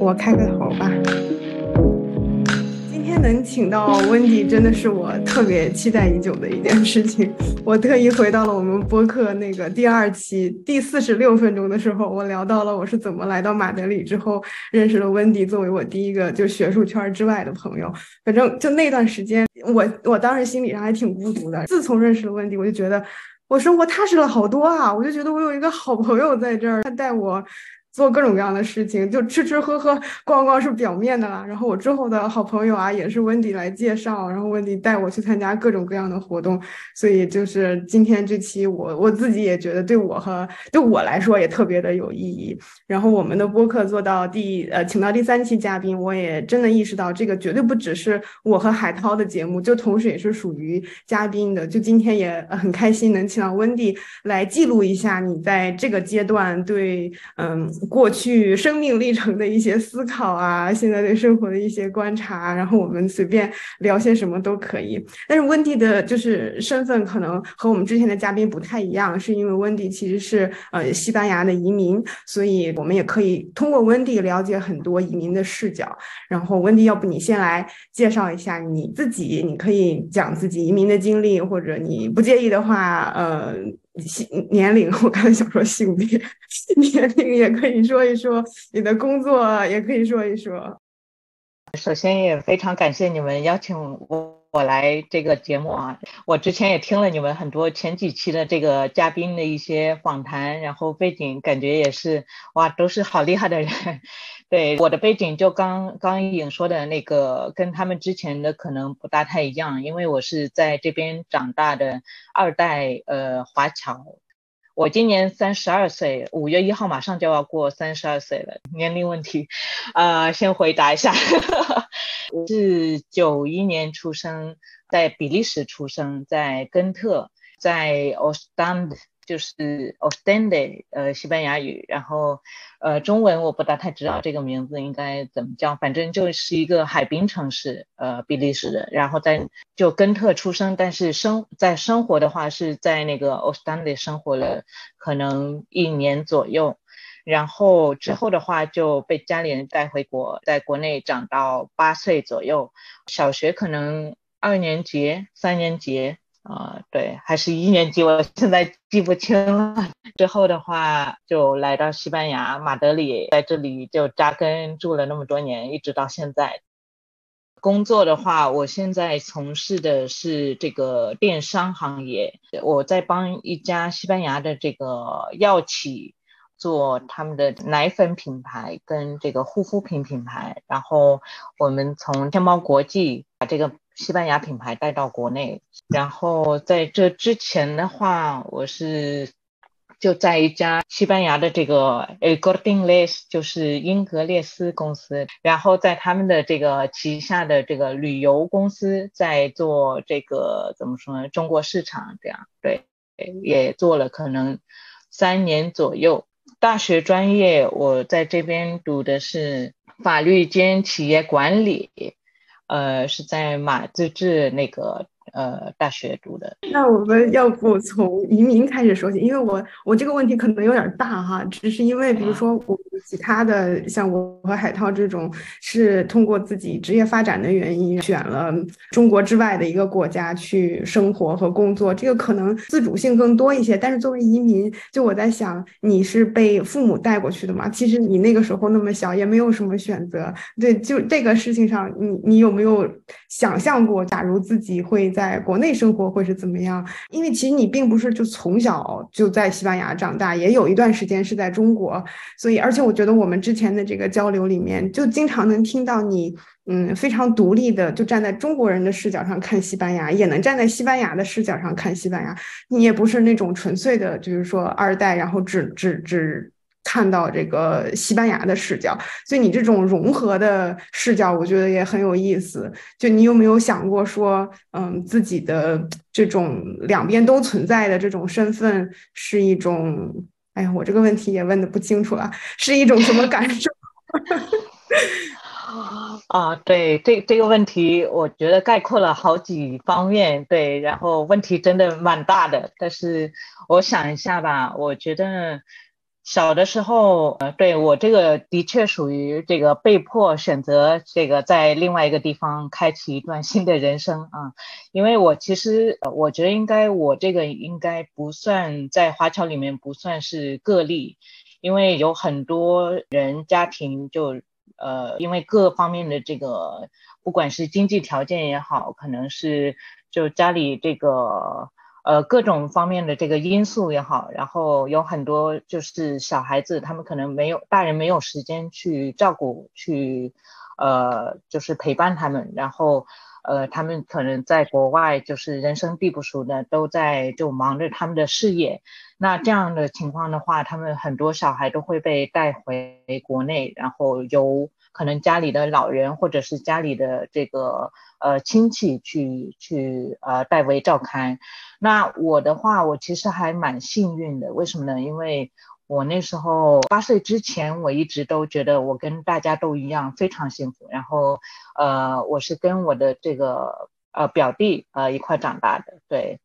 我开个头吧。今天能请到温迪，真的是我特别期待已久的一件事情。我特意回到了我们播客那个第二期第四十六分钟的时候，我聊到了我是怎么来到马德里之后认识了温迪，作为我第一个就学术圈之外的朋友。反正就那段时间，我我当时心理上还挺孤独的。自从认识了温迪，我就觉得我生活踏实了好多啊！我就觉得我有一个好朋友在这儿，他带我。做各种各样的事情，就吃吃喝喝、逛逛是表面的啦。然后我之后的好朋友啊，也是温迪来介绍，然后温迪带我去参加各种各样的活动。所以就是今天这期，我我自己也觉得对我和对我来说也特别的有意义。然后我们的播客做到第呃，请到第三期嘉宾，我也真的意识到这个绝对不只是我和海涛的节目，就同时也是属于嘉宾的。就今天也很开心能请到温迪来记录一下你在这个阶段对嗯。过去生命历程的一些思考啊，现在对生活的一些观察，然后我们随便聊些什么都可以。但是温迪的就是身份可能和我们之前的嘉宾不太一样，是因为温迪其实是呃西班牙的移民，所以我们也可以通过温迪了解很多移民的视角。然后温迪，要不你先来介绍一下你自己？你可以讲自己移民的经历，或者你不介意的话，呃。性年龄，我刚才想说性别，年龄也可以说一说，你的工作也可以说一说。首先也非常感谢你们邀请我我来这个节目啊，我之前也听了你们很多前几期的这个嘉宾的一些访谈，然后背景感觉也是哇，都是好厉害的人。对我的背景，就刚刚颖说的那个，跟他们之前的可能不大太一样，因为我是在这边长大的二代呃华侨。我今年三十二岁，五月一号马上就要过三十二岁了。年龄问题，啊，先回答一下，我是九一年出生，在比利时出生，在根特，在 Ostend。就是 Ostende，呃，西班牙语，然后，呃，中文我不大太知道这个名字应该怎么叫，反正就是一个海滨城市，呃，比利时的，然后在就根特出生，但是生在生活的话是在那个 Ostende 生活了可能一年左右，然后之后的话就被家里人带回国，在国内长到八岁左右，小学可能二年级、三年级。啊，对，还是一年级，我现在记不清了。之后的话，就来到西班牙马德里，在这里就扎根住了那么多年，一直到现在。工作的话，我现在从事的是这个电商行业，我在帮一家西班牙的这个药企做他们的奶粉品牌跟这个护肤品品牌，然后我们从天猫国际把这个。西班牙品牌带到国内，然后在这之前的话，我是就在一家西班牙的这个 El Corte Inglés，就是英格列斯公司，然后在他们的这个旗下的这个旅游公司在做这个怎么说呢？中国市场这样对，也做了可能三年左右。大学专业我在这边读的是法律兼企业管理。呃，是在马自治那个呃大学读的。那我们要不从移民开始说起？因为我我这个问题可能有点大哈，只是因为比如说我其他的像我和海涛这种是通过自己职业发展的原因选了中国之外的一个国家去生活和工作，这个可能自主性更多一些。但是作为移民，就我在想，你是被父母带过去的嘛？其实你那个时候那么小，也没有什么选择。对，就这个事情上，你你有。没有想象过，假如自己会在国内生活会是怎么样？因为其实你并不是就从小就在西班牙长大，也有一段时间是在中国，所以而且我觉得我们之前的这个交流里面，就经常能听到你，嗯，非常独立的，就站在中国人的视角上看西班牙，也能站在西班牙的视角上看西班牙。你也不是那种纯粹的，就是说二代，然后只只只。看到这个西班牙的视角，所以你这种融合的视角，我觉得也很有意思。就你有没有想过说，嗯，自己的这种两边都存在的这种身份是一种，哎呀，我这个问题也问的不清楚了，是一种什么感受？啊，对，这这个问题，我觉得概括了好几方面，对，然后问题真的蛮大的，但是我想一下吧，我觉得。小的时候，呃，对我这个的确属于这个被迫选择这个在另外一个地方开启一段新的人生啊，因为我其实我觉得应该我这个应该不算在华侨里面不算是个例，因为有很多人家庭就呃因为各方面的这个不管是经济条件也好，可能是就家里这个。呃，各种方面的这个因素也好，然后有很多就是小孩子，他们可能没有大人没有时间去照顾，去呃，就是陪伴他们，然后呃，他们可能在国外就是人生地不熟的，都在就忙着他们的事业。那这样的情况的话，他们很多小孩都会被带回国内，然后由可能家里的老人或者是家里的这个。呃，亲戚去去呃代为照看。那我的话，我其实还蛮幸运的。为什么呢？因为我那时候八岁之前，我一直都觉得我跟大家都一样，非常幸福。然后，呃，我是跟我的这个呃表弟呃一块长大的，对。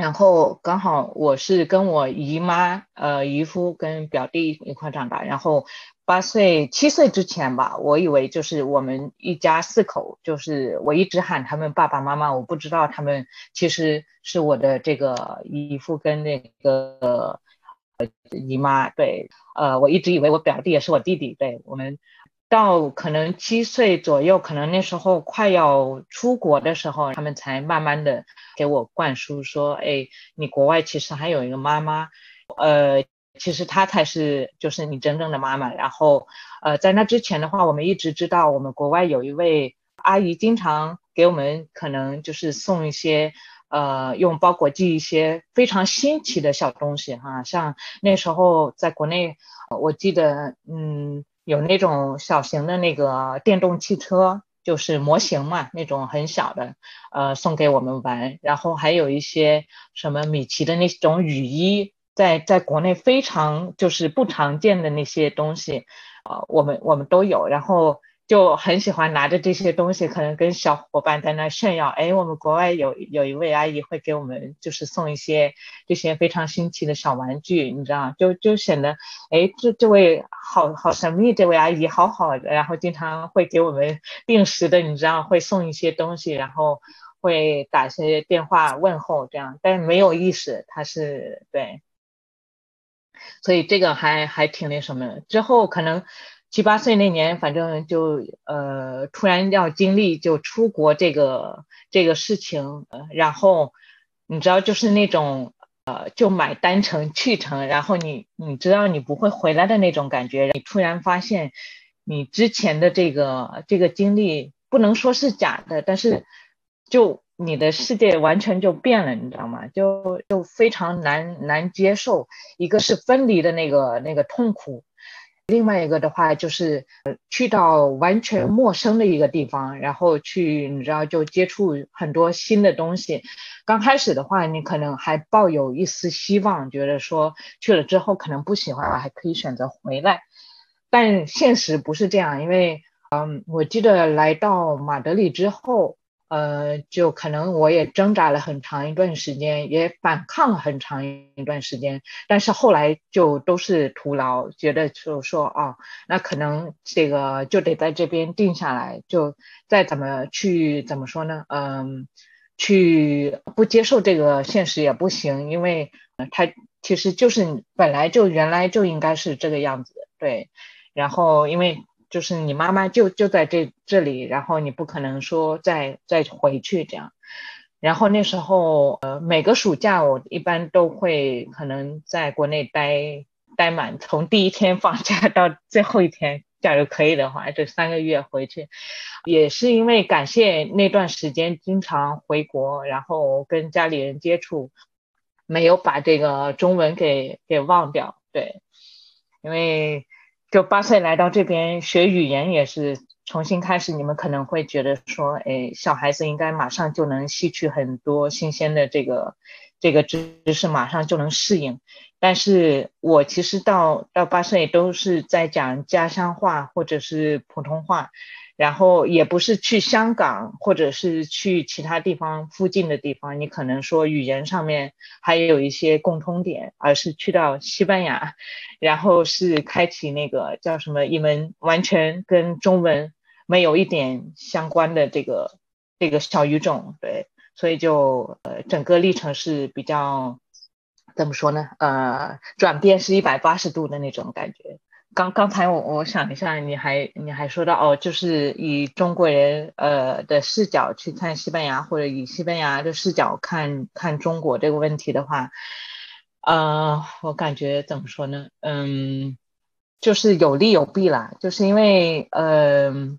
然后刚好我是跟我姨妈、呃姨夫跟表弟一块长大。然后。八岁、七岁之前吧，我以为就是我们一家四口，就是我一直喊他们爸爸妈妈，我不知道他们其实是我的这个姨父跟那个姨妈。对，呃，我一直以为我表弟也是我弟弟。对我们到可能七岁左右，可能那时候快要出国的时候，他们才慢慢的给我灌输说，哎，你国外其实还有一个妈妈，呃。其实她才是就是你真正的妈妈。然后，呃，在那之前的话，我们一直知道我们国外有一位阿姨，经常给我们可能就是送一些，呃，用包裹寄一些非常新奇的小东西哈。像那时候在国内，我记得，嗯，有那种小型的那个电动汽车，就是模型嘛，那种很小的，呃，送给我们玩。然后还有一些什么米奇的那种雨衣。在在国内非常就是不常见的那些东西，啊，我们我们都有，然后就很喜欢拿着这些东西，可能跟小伙伴在那炫耀，哎，我们国外有有一位阿姨会给我们就是送一些这些非常新奇的小玩具，你知道，就就显得，哎，这这位好好神秘，这位阿姨好好的，然后经常会给我们 定时的，你知道，会送一些东西，然后会打些电话问候这样，但是没有意识，他是对。所以这个还还挺那什么的，之后可能七八岁那年，反正就呃突然要经历就出国这个这个事情，然后你知道就是那种呃就买单程去程，然后你你知道你不会回来的那种感觉，你突然发现你之前的这个这个经历不能说是假的，但是就。你的世界完全就变了，你知道吗？就就非常难难接受。一个是分离的那个那个痛苦，另外一个的话就是去到完全陌生的一个地方，然后去你知道就接触很多新的东西。刚开始的话，你可能还抱有一丝希望，觉得说去了之后可能不喜欢了，还可以选择回来。但现实不是这样，因为嗯，我记得来到马德里之后。呃，就可能我也挣扎了很长一段时间，也反抗了很长一段时间，但是后来就都是徒劳，觉得就说哦，那可能这个就得在这边定下来，就再怎么去怎么说呢？嗯，去不接受这个现实也不行，因为他其实就是本来就原来就应该是这个样子，对，然后因为。就是你妈妈就就在这这里，然后你不可能说再再回去这样。然后那时候，呃，每个暑假我一般都会可能在国内待待满，从第一天放假 到最后一天，假如可以的话，这三个月回去，也是因为感谢那段时间经常回国，然后跟家里人接触，没有把这个中文给给忘掉。对，因为。就八岁来到这边学语言也是重新开始，你们可能会觉得说，哎，小孩子应该马上就能吸取很多新鲜的这个这个知识马上就能适应。但是我其实到到八岁都是在讲家乡话或者是普通话。然后也不是去香港，或者是去其他地方附近的地方，你可能说语言上面还有一些共通点，而是去到西班牙，然后是开启那个叫什么一门完全跟中文没有一点相关的这个这个小语种，对，所以就呃整个历程是比较怎么说呢？呃，转变是一百八十度的那种感觉。刚刚才我我想一下，你还你还说到哦，就是以中国人呃的视角去看西班牙，或者以西班牙的视角看看中国这个问题的话，呃，我感觉怎么说呢？嗯，就是有利有弊啦。就是因为嗯，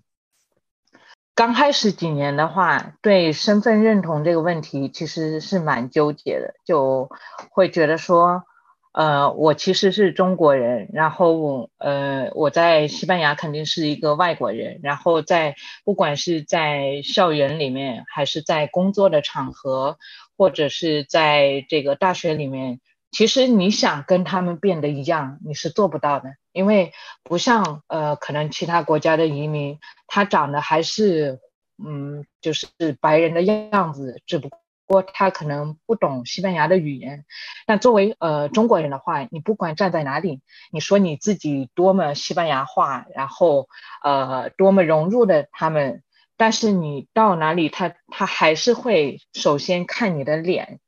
刚开始几年的话，对身份认同这个问题其实是蛮纠结的，就会觉得说。呃，我其实是中国人，然后呃，我在西班牙肯定是一个外国人，然后在不管是在校园里面，还是在工作的场合，或者是在这个大学里面，其实你想跟他们变得一样，你是做不到的，因为不像呃，可能其他国家的移民，他长得还是嗯，就是白人的样子，只不。过他可能不懂西班牙的语言，但作为呃中国人的话，你不管站在哪里，你说你自己多么西班牙话，然后呃多么融入的他们，但是你到哪里，他他还是会首先看你的脸，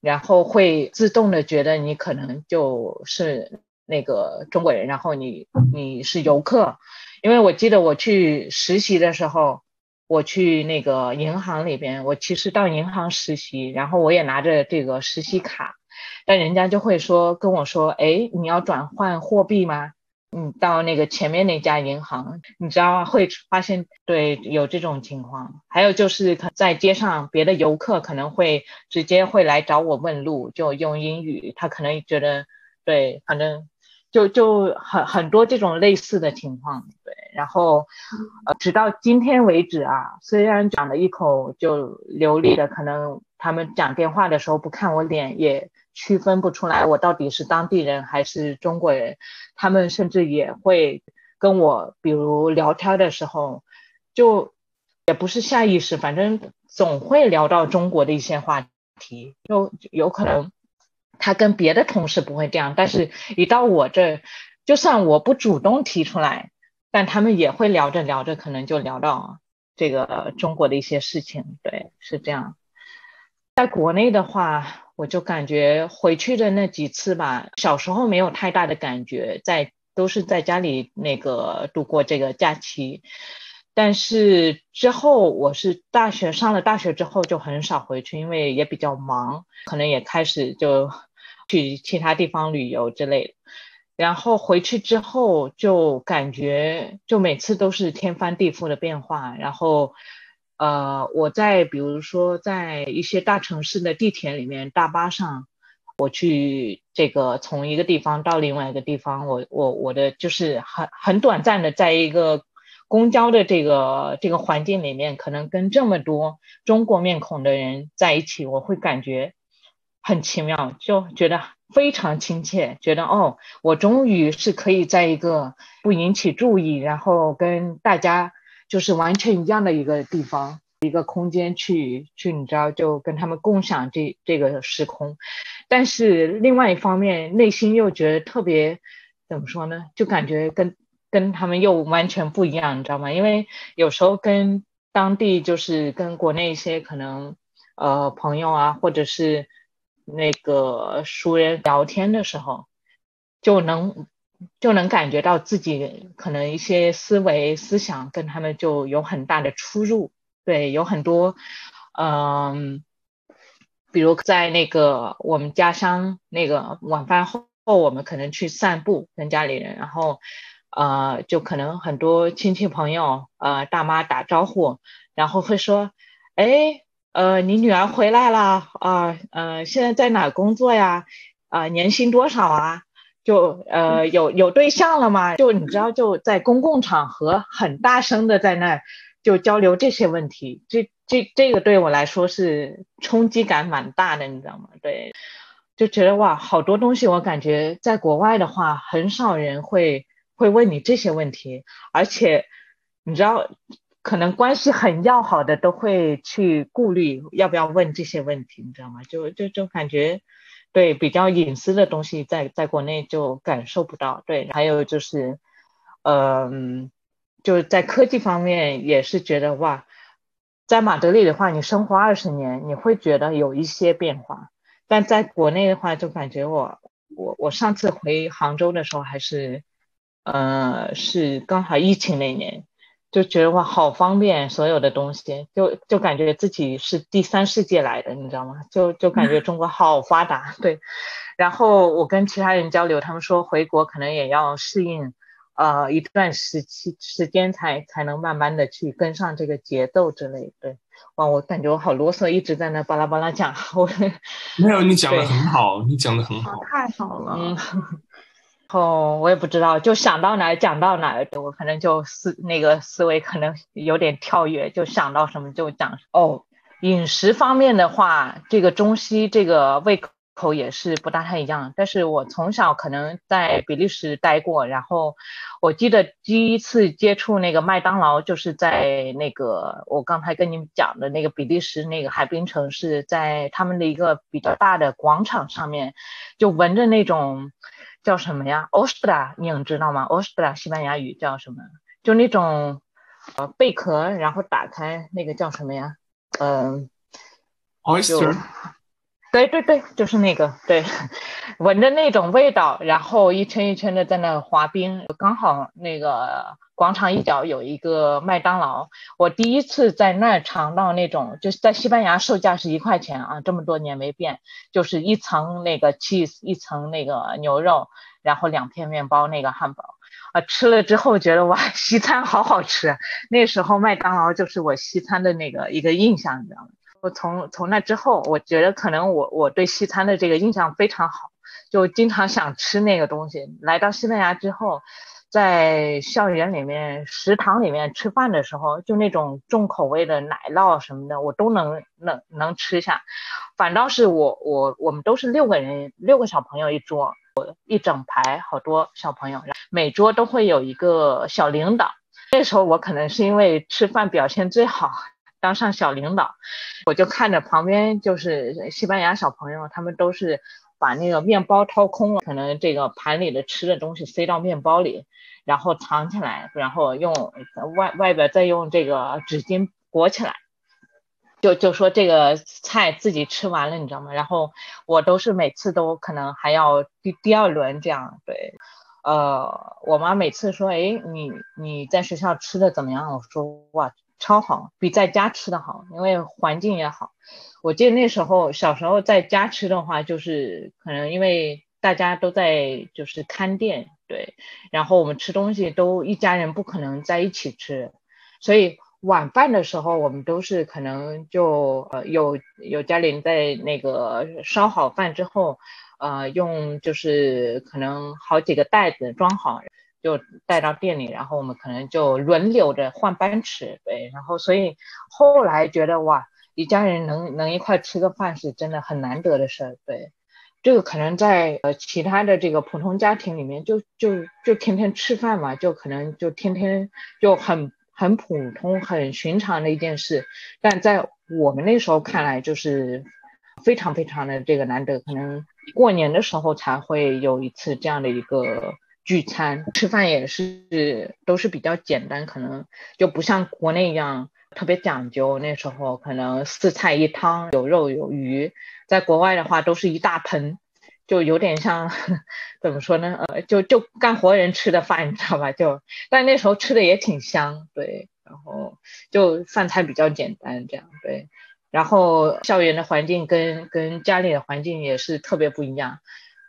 然后会自动的觉得你可能就是那个中国人，然后你你是游客，因为我记得我去实习的时候。我去那个银行里边，我其实到银行实习，然后我也拿着这个实习卡，但人家就会说跟我说，哎，你要转换货币吗？你到那个前面那家银行，你知道？会发现对有这种情况。还有就是在街上，别的游客可能会直接会来找我问路，就用英语，他可能觉得对，反正。就就很很多这种类似的情况，对，然后，呃，直到今天为止啊，虽然讲了一口就流利的，可能他们讲电话的时候不看我脸，也区分不出来我到底是当地人还是中国人。他们甚至也会跟我，比如聊天的时候，就也不是下意识，反正总会聊到中国的一些话题，就有可能。他跟别的同事不会这样，但是一到我这，就算我不主动提出来，但他们也会聊着聊着，可能就聊到这个中国的一些事情。对，是这样。在国内的话，我就感觉回去的那几次吧，小时候没有太大的感觉，在都是在家里那个度过这个假期。但是之后，我是大学上了大学之后就很少回去，因为也比较忙，可能也开始就 去其他地方旅游之类的。然后回去之后就感觉就每次都是天翻地覆的变化。然后，呃，我在比如说在一些大城市的地铁里面、大巴上，我去这个从一个地方到另外一个地方，我我我的就是很很短暂的在一个。公交的这个这个环境里面，可能跟这么多中国面孔的人在一起，我会感觉很奇妙，就觉得非常亲切，觉得哦，我终于是可以在一个不引起注意，然后跟大家就是完全一样的一个地方、一个空间去去，你知道，就跟他们共享这这个时空。但是另外一方面，内心又觉得特别怎么说呢？就感觉跟。跟他们又完全不一样，你知道吗？因为有时候跟当地就是跟国内一些可能呃朋友啊，或者是那个熟人聊天的时候，就能就能感觉到自己可能一些思维思想跟他们就有很大的出入。对，有很多嗯，比如在那个我们家乡那个晚饭后，我们可能去散步，跟家里人，然后。呃，就可能很多亲戚朋友，呃，大妈打招呼，然后会说，哎，呃，你女儿回来了啊，呃，现在在哪工作呀？啊，年薪多少啊？就呃，有有对象了吗？就你知道，就在公共场合很大声的在那就交流这些问题，这这这个对我来说是冲击感蛮大的，你知道吗？对，就觉得哇，好多东西我感觉在国外的话，很少人会会问你这些问题，而且你知道，可能关系很要好的都会去顾虑要不要问这些问题，你知道吗？就就就感觉。对比较隐私的东西，在在国内就感受不到。对，还有就是，嗯，就是在科技方面也是觉得哇，在马德里的话，你生活二十年，你会觉得有一些变化。但在国内的话，就感觉我我我上次回杭州的时候，还是，呃，是刚好疫情那年。就觉得哇，好方便，所有的东西，就就感觉自己是第三世界来的，你知道吗？就就感觉中国好发达，对。然后我跟其他人交流，他们说回国可能也要适应，呃，一段时期时间才才能慢慢的去跟上这个节奏之类，对。哇，我感觉我好啰嗦，一直在那巴拉巴拉讲，我没有，你讲的很好，你讲的很好，太好了。哦，我也不知道，就想到哪儿讲到哪儿，我可能就思那个思维可能有点跳跃，就想到什么就讲。哦，饮食方面的话，这个中西这个胃口也是不大太一样。但是我从小可能在比利时待过，然后我记得第一次接触那个麦当劳，就是在那个我刚才跟你们讲的那个比利时那个海滨城市，在他们的一个比较大的广场上面，就闻着那种。叫什么呀？Ostra，你们知道吗？Ostra 西班牙语叫什么？就那种呃贝壳，然后打开那个叫什么呀？嗯，Oyster。对对对，就是那个，对，闻着那种味道，然后一圈一圈的在那滑冰，刚好那个广场一角有一个麦当劳，我第一次在那儿尝到那种，就是在西班牙售价是一块钱啊，这么多年没变，就是一层那个 cheese，一层那个牛肉，然后两片面包那个汉堡，啊，吃了之后觉得哇，西餐好好吃，那时候麦当劳就是我西餐的那个一个印象，你知道吗？从从那之后，我觉得可能我我对西餐的这个印象非常好，就经常想吃那个东西。来到西班牙之后，在校园里面、食堂里面吃饭的时候，就那种重口味的奶酪什么的，我都能能能吃下。反倒是我我我们都是六个人，六个小朋友一桌，一整排好多小朋友，每桌都会有一个小领导。那时候我可能是因为吃饭表现最好。当上小领导，我就看着旁边就是西班牙小朋友，他们都是把那个面包掏空了，可能这个盘里的吃的东西塞到面包里，然后藏起来，然后用外外边再用这个纸巾裹起来，就就说这个菜自己吃完了，你知道吗？然后我都是每次都可能还要第第二轮这样，对，呃，我妈每次说，哎，你你在学校吃的怎么样？我说哇。超好，比在家吃的好，因为环境也好。我记得那时候小时候在家吃的话，就是可能因为大家都在就是看店，对，然后我们吃东西都一家人不可能在一起吃，所以晚饭的时候我们都是可能就呃有有家里人在那个烧好饭之后，呃用就是可能好几个袋子装好。就带到店里，然后我们可能就轮流着换班吃，对，然后所以后来觉得哇，一家人能能一块吃个饭是真的很难得的事儿，对，这个可能在呃其他的这个普通家庭里面就就就天天吃饭嘛，就可能就天天就很很普通很寻常的一件事，但在我们那时候看来就是非常非常的这个难得，可能过年的时候才会有一次这样的一个。聚餐吃饭也是都是比较简单，可能就不像国内一样特别讲究。那时候可能四菜一汤，有肉有鱼。在国外的话，都是一大盆，就有点像怎么说呢？呃，就就干活人吃的饭，你知道吧？就但那时候吃的也挺香，对。然后就饭菜比较简单，这样对。然后校园的环境跟跟家里的环境也是特别不一样，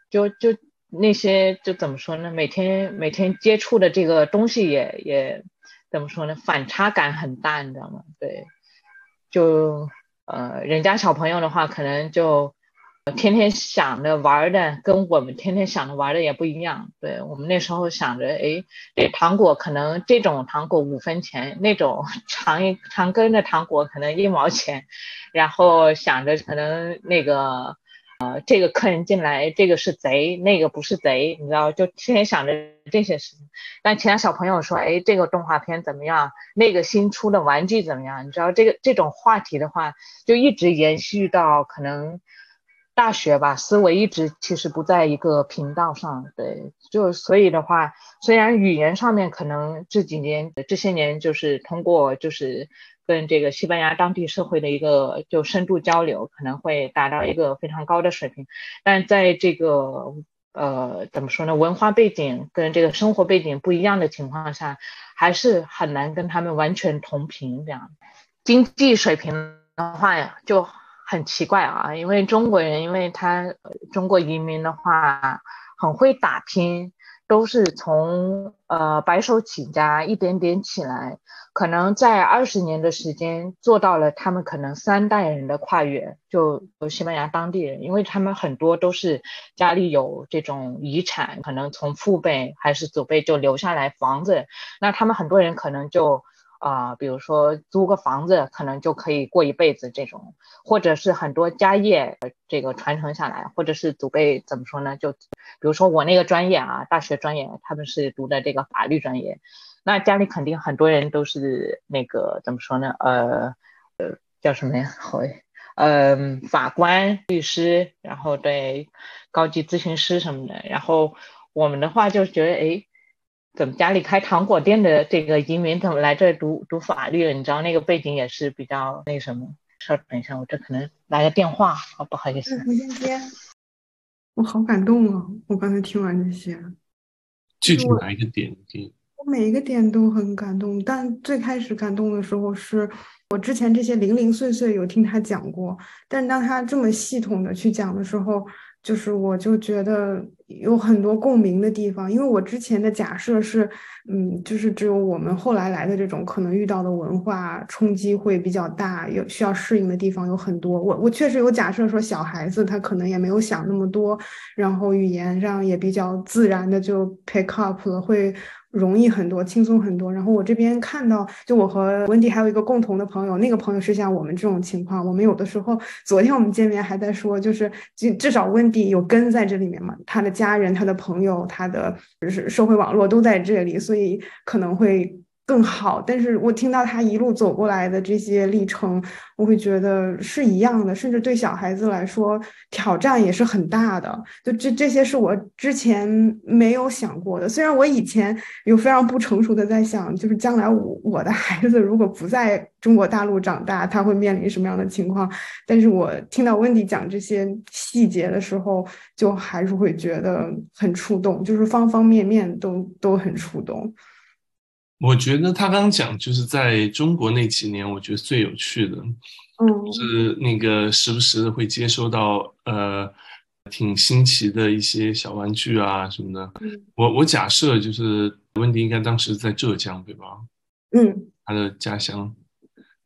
就就。那些就怎么说呢？每天每天接触的这个东西也也怎么说呢？反差感很大，你知道吗？对，就呃，人家小朋友的话，可能就天天想着玩的，跟我们天天想着玩的也不一样。对我们那时候想着，哎，这糖果可能这种糖果五分钱，那种 长一长根的糖果可能一毛钱，然后想着可能那个。呃，这个客人进来，这个是贼，那个不是贼，你知道，就天天想着这些事情。但其他小朋友说，哎，这个动画片怎么样？那个新出的玩具怎么样？你知道，这个这种话题的话，就一直延续到可能大学吧，思维一直其实不在一个频道上。对，就所以的话，虽然语言上面可能这几年这些年就是通过就是。跟这个西班牙当地社会的一个就深度交流，可能会达到一个非常高的水平，但在这个呃怎么说呢，文化背景跟这个生活背景不一样的情况下，还是很难跟他们完全同频这样。经济水平的话呀，就很奇怪啊，因为中国人，因为他中国移民的话很会打拼。都是从呃白手起家一点点起来，可能在二十年的时间做到了他们可能三代人的跨越，就西班牙当地人，因为他们很多都是家里有这种遗产，可能从父辈还是祖辈就留下来房子，那他们很多人可能就。啊，比如说租个房子，可能就可以过一辈子这种，或者是很多家业这个传承下来，或者是祖辈怎么说呢？就比如说我那个专业啊，大学专业，他们是读的这个法律专业，那家里肯定很多人都是那个怎么说呢？呃呃，叫什么呀？好，嗯，法官、律师，然后对高级咨询师什么的。然后我们的话就觉得，哎。怎么家里开糖果店的这个移民怎么来这读读法律了？你知道那个背景也是比较那什么。稍等一下，我这可能来个电话，好不好意思。我先接。我好感动啊！我刚才听完这些，具体哪一个点？我每一个点都很感动，但最开始感动的时候是我之前这些零零碎碎有听他讲过，但是当他这么系统的去讲的时候。就是我就觉得有很多共鸣的地方，因为我之前的假设是，嗯，就是只有我们后来来的这种可能遇到的文化冲击会比较大，有需要适应的地方有很多。我我确实有假设说小孩子他可能也没有想那么多，然后语言上也比较自然的就 pick up 了，会。容易很多，轻松很多。然后我这边看到，就我和温迪还有一个共同的朋友，那个朋友是像我们这种情况。我们有的时候，昨天我们见面还在说，就是至至少温迪有根在这里面嘛，他的家人、他的朋友、他的就是社会网络都在这里，所以可能会。更好，但是我听到他一路走过来的这些历程，我会觉得是一样的，甚至对小孩子来说挑战也是很大的。就这这些是我之前没有想过的。虽然我以前有非常不成熟的在想，就是将来我我的孩子如果不在中国大陆长大，他会面临什么样的情况？但是我听到温迪讲这些细节的时候，就还是会觉得很触动，就是方方面面都都很触动。我觉得他刚讲就是在中国那几年，我觉得最有趣的，嗯，是那个时不时的会接收到呃挺新奇的一些小玩具啊什么的。我我假设就是温迪应该当时在浙江对吧？嗯，他的家乡。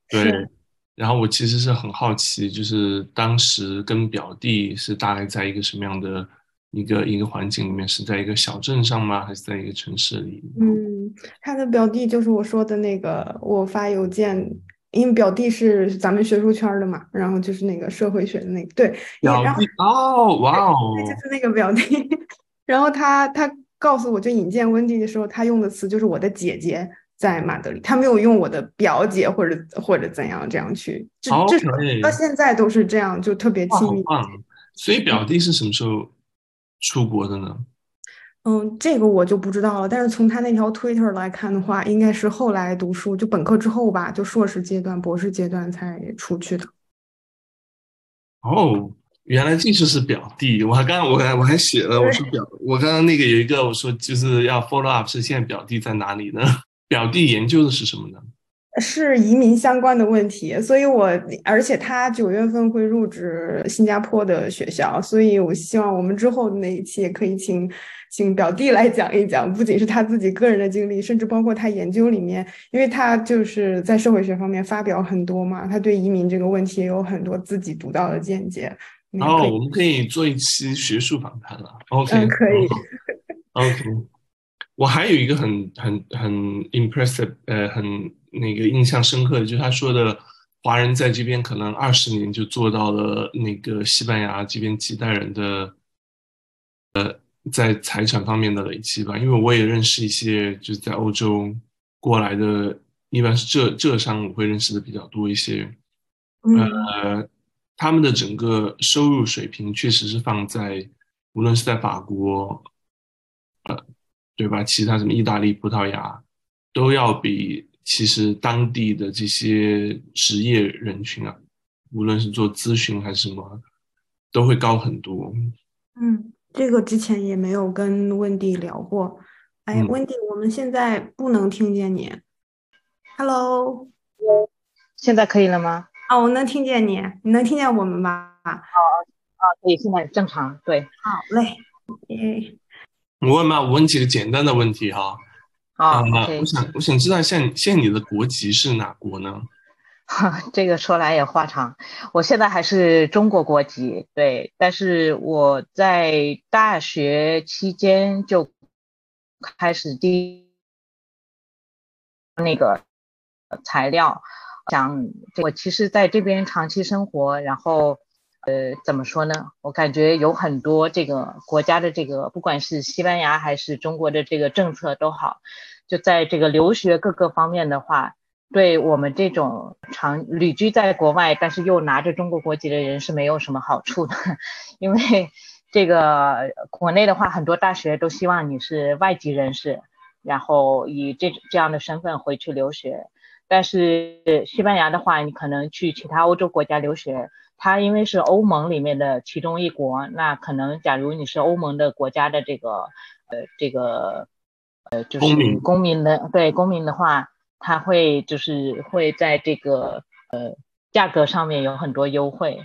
对。然后我其实是很好奇，就是当时跟表弟是大概在一个什么样的？一个一个环境里面是在一个小镇上吗？还是在一个城市里？嗯，他的表弟就是我说的那个，我发邮件，因为表弟是咱们学术圈的嘛，然后就是那个社会学的那个，对，表弟哦，哇哦，就是那个表弟，然后他他告诉我就引荐温蒂的时候，他用的词就是我的姐姐在马德里，他没有用我的表姐或者或者怎样这样去，至至少到现在都是这样，就特别亲密。所以表弟是什么时候？出国的呢？嗯，这个我就不知道了。但是从他那条 Twitter 来看的话，应该是后来读书，就本科之后吧，就硕士阶段、博士阶段才出去的。哦，原来这就是表弟。我还刚我还我还写了，我说表，我刚刚那个有一个，我说就是要 follow up，是现在表弟在哪里呢？表弟研究的是什么呢？是移民相关的问题，所以我而且他九月份会入职新加坡的学校，所以我希望我们之后的那一期也可以请请表弟来讲一讲，不仅是他自己个人的经历，甚至包括他研究里面，因为他就是在社会学方面发表很多嘛，他对移民这个问题也有很多自己独到的见解，然后我们可以做一期学术访谈了。OK，嗯，可以。OK，我还有一个很很很 impressive，呃，很那个印象深刻的，就是他说的，华人在这边可能二十年就做到了那个西班牙这边几代人的，呃，在财产方面的累积吧。因为我也认识一些就是在欧洲过来的，一般是浙浙商，我会认识的比较多一些。呃，他们的整个收入水平确实是放在，无论是在法国。呃，对吧？其他什么意大利、葡萄牙，都要比其实当地的这些职业人群啊，无论是做咨询还是什么，都会高很多。嗯，这个之前也没有跟温迪聊过。哎，温迪，我们现在不能听见你。Hello，现在可以了吗？哦，我能听见你，你能听见我们吧？哦哦，可以，现在正常。对，好嘞。诶。我问嘛，我问几个简单的问题哈。啊，我想我想知道，现现在你的国籍是哪国呢？哈，这个说来也话长。我现在还是中国国籍，对，但是我在大学期间就开始第那个材料，想我其实在这边长期生活，然后。呃，怎么说呢？我感觉有很多这个国家的这个，不管是西班牙还是中国的这个政策都好，就在这个留学各个方面的话，对我们这种长旅居在国外，但是又拿着中国国籍的人是没有什么好处的，因为这个国内的话，很多大学都希望你是外籍人士，然后以这这样的身份回去留学，但是西班牙的话，你可能去其他欧洲国家留学。它因为是欧盟里面的其中一国，那可能假如你是欧盟的国家的这个呃这个呃就是公民公民的对公民的话，他会就是会在这个呃价格上面有很多优惠。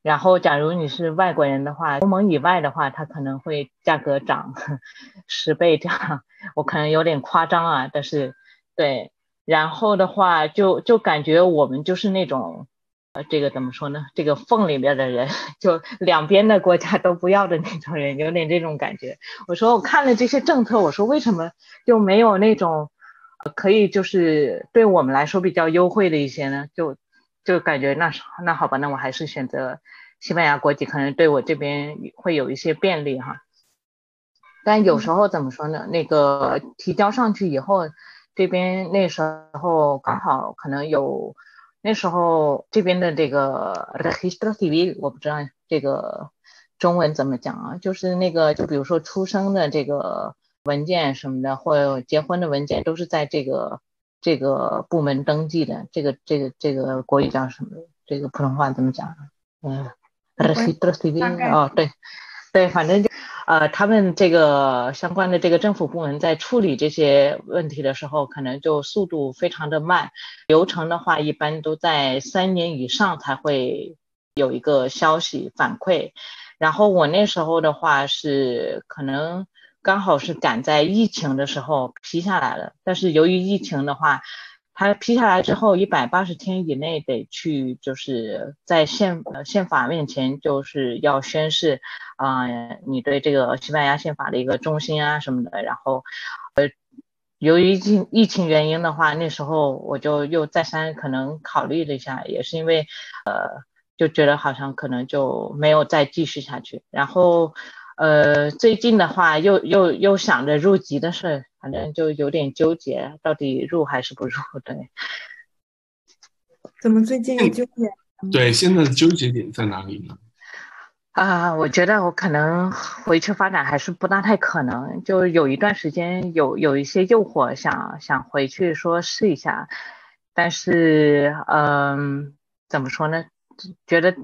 然后假如你是外国人的话，欧盟以外的话，它可能会价格涨 十倍这样。我可能有点夸张啊，但是对，然后的话就就感觉我们就是那种。呃，这个怎么说呢？这个缝里面的人，就两边的国家都不要的那种人，有点这种感觉。我说我看了这些政策，我说为什么就没有那种可以就是对我们来说比较优惠的一些呢？就就感觉那那好吧，那我还是选择西班牙国籍，可能对我这边会有一些便利哈。但有时候怎么说呢？那个提交上去以后，这边那时候刚好可能有。那时候这边的这个 registro civil 我不知道这个中文怎么讲啊，就是那个就比如说出生的这个文件什么的，或者结婚的文件，都是在这个这个部门登记的。这个这个这个国语叫什么？这个普通话怎么讲？嗯，registro civil 哦，对对，反正就。呃，他们这个相关的这个政府部门在处理这些问题的时候，可能就速度非常的慢，流程的话一般都在三年以上才会有一个消息反馈。然后我那时候的话是可能刚好是赶在疫情的时候批下来了，但是由于疫情的话。他批下来之后，一百八十天以内得去，就是在宪呃宪法面前，就是要宣誓，啊，你对这个西班牙宪法的一个忠心啊什么的。然后，呃，由于疫疫情原因的话，那时候我就又再三可能考虑了一下，也是因为，呃，就觉得好像可能就没有再继续下去。然后，呃，最近的话又又又想着入籍的事。反正就有点纠结，到底入还是不入？对，怎么最近有纠结？对，现在的纠结点在哪里呢？啊，我觉得我可能回去发展还是不大太可能。就有一段时间有有一些诱惑，想想回去说试一下，但是嗯，怎么说呢？觉得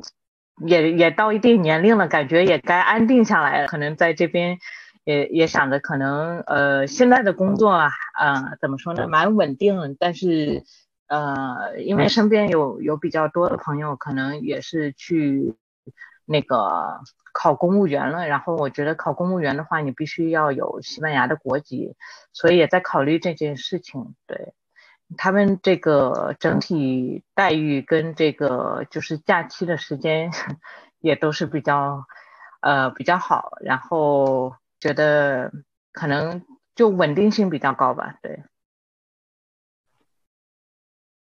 也也到一定年龄了，感觉也该安定下来了，可能在这边。也也想着可能呃现在的工作啊，呃怎么说呢，蛮稳定，但是呃因为身边有有比较多的朋友，可能也是去那个考公务员了，然后我觉得考公务员的话，你必须要有西班牙的国籍，所以也在考虑这件事情。对他们这个整体待遇跟这个就是假期的时间 也都是比较呃比较好，然后觉得可能就稳定性比较高吧，对。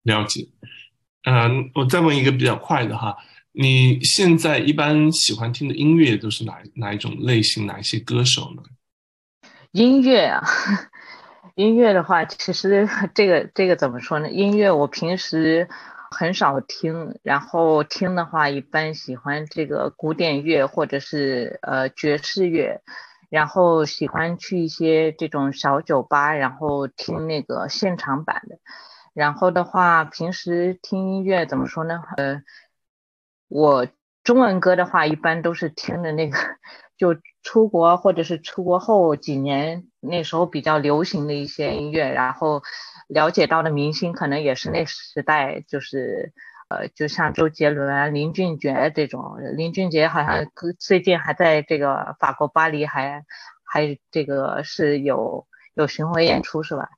了解，嗯，我再问一个比较快的哈，你现在一般喜欢听的音乐都是哪哪一种类型，哪一些歌手呢？音乐啊，音乐的话，其实 这个这个怎么说呢？音乐我平时很少听，然后听的话，一般喜欢这个古典乐或者是呃爵士乐，然后喜欢去一些这种小酒吧，然后听那个现场版的。然后的话，平时听音乐怎么说呢？呃，我中文歌的话，一般都是听的那个，就出国或者是出国后几年那时候比较流行的一些音乐，然后了解到的明星可能也是那时代，就是呃，就像周杰伦、林俊杰这种。林俊杰好像最近还在这个法国巴黎，还还这个是有有巡回演出是吧？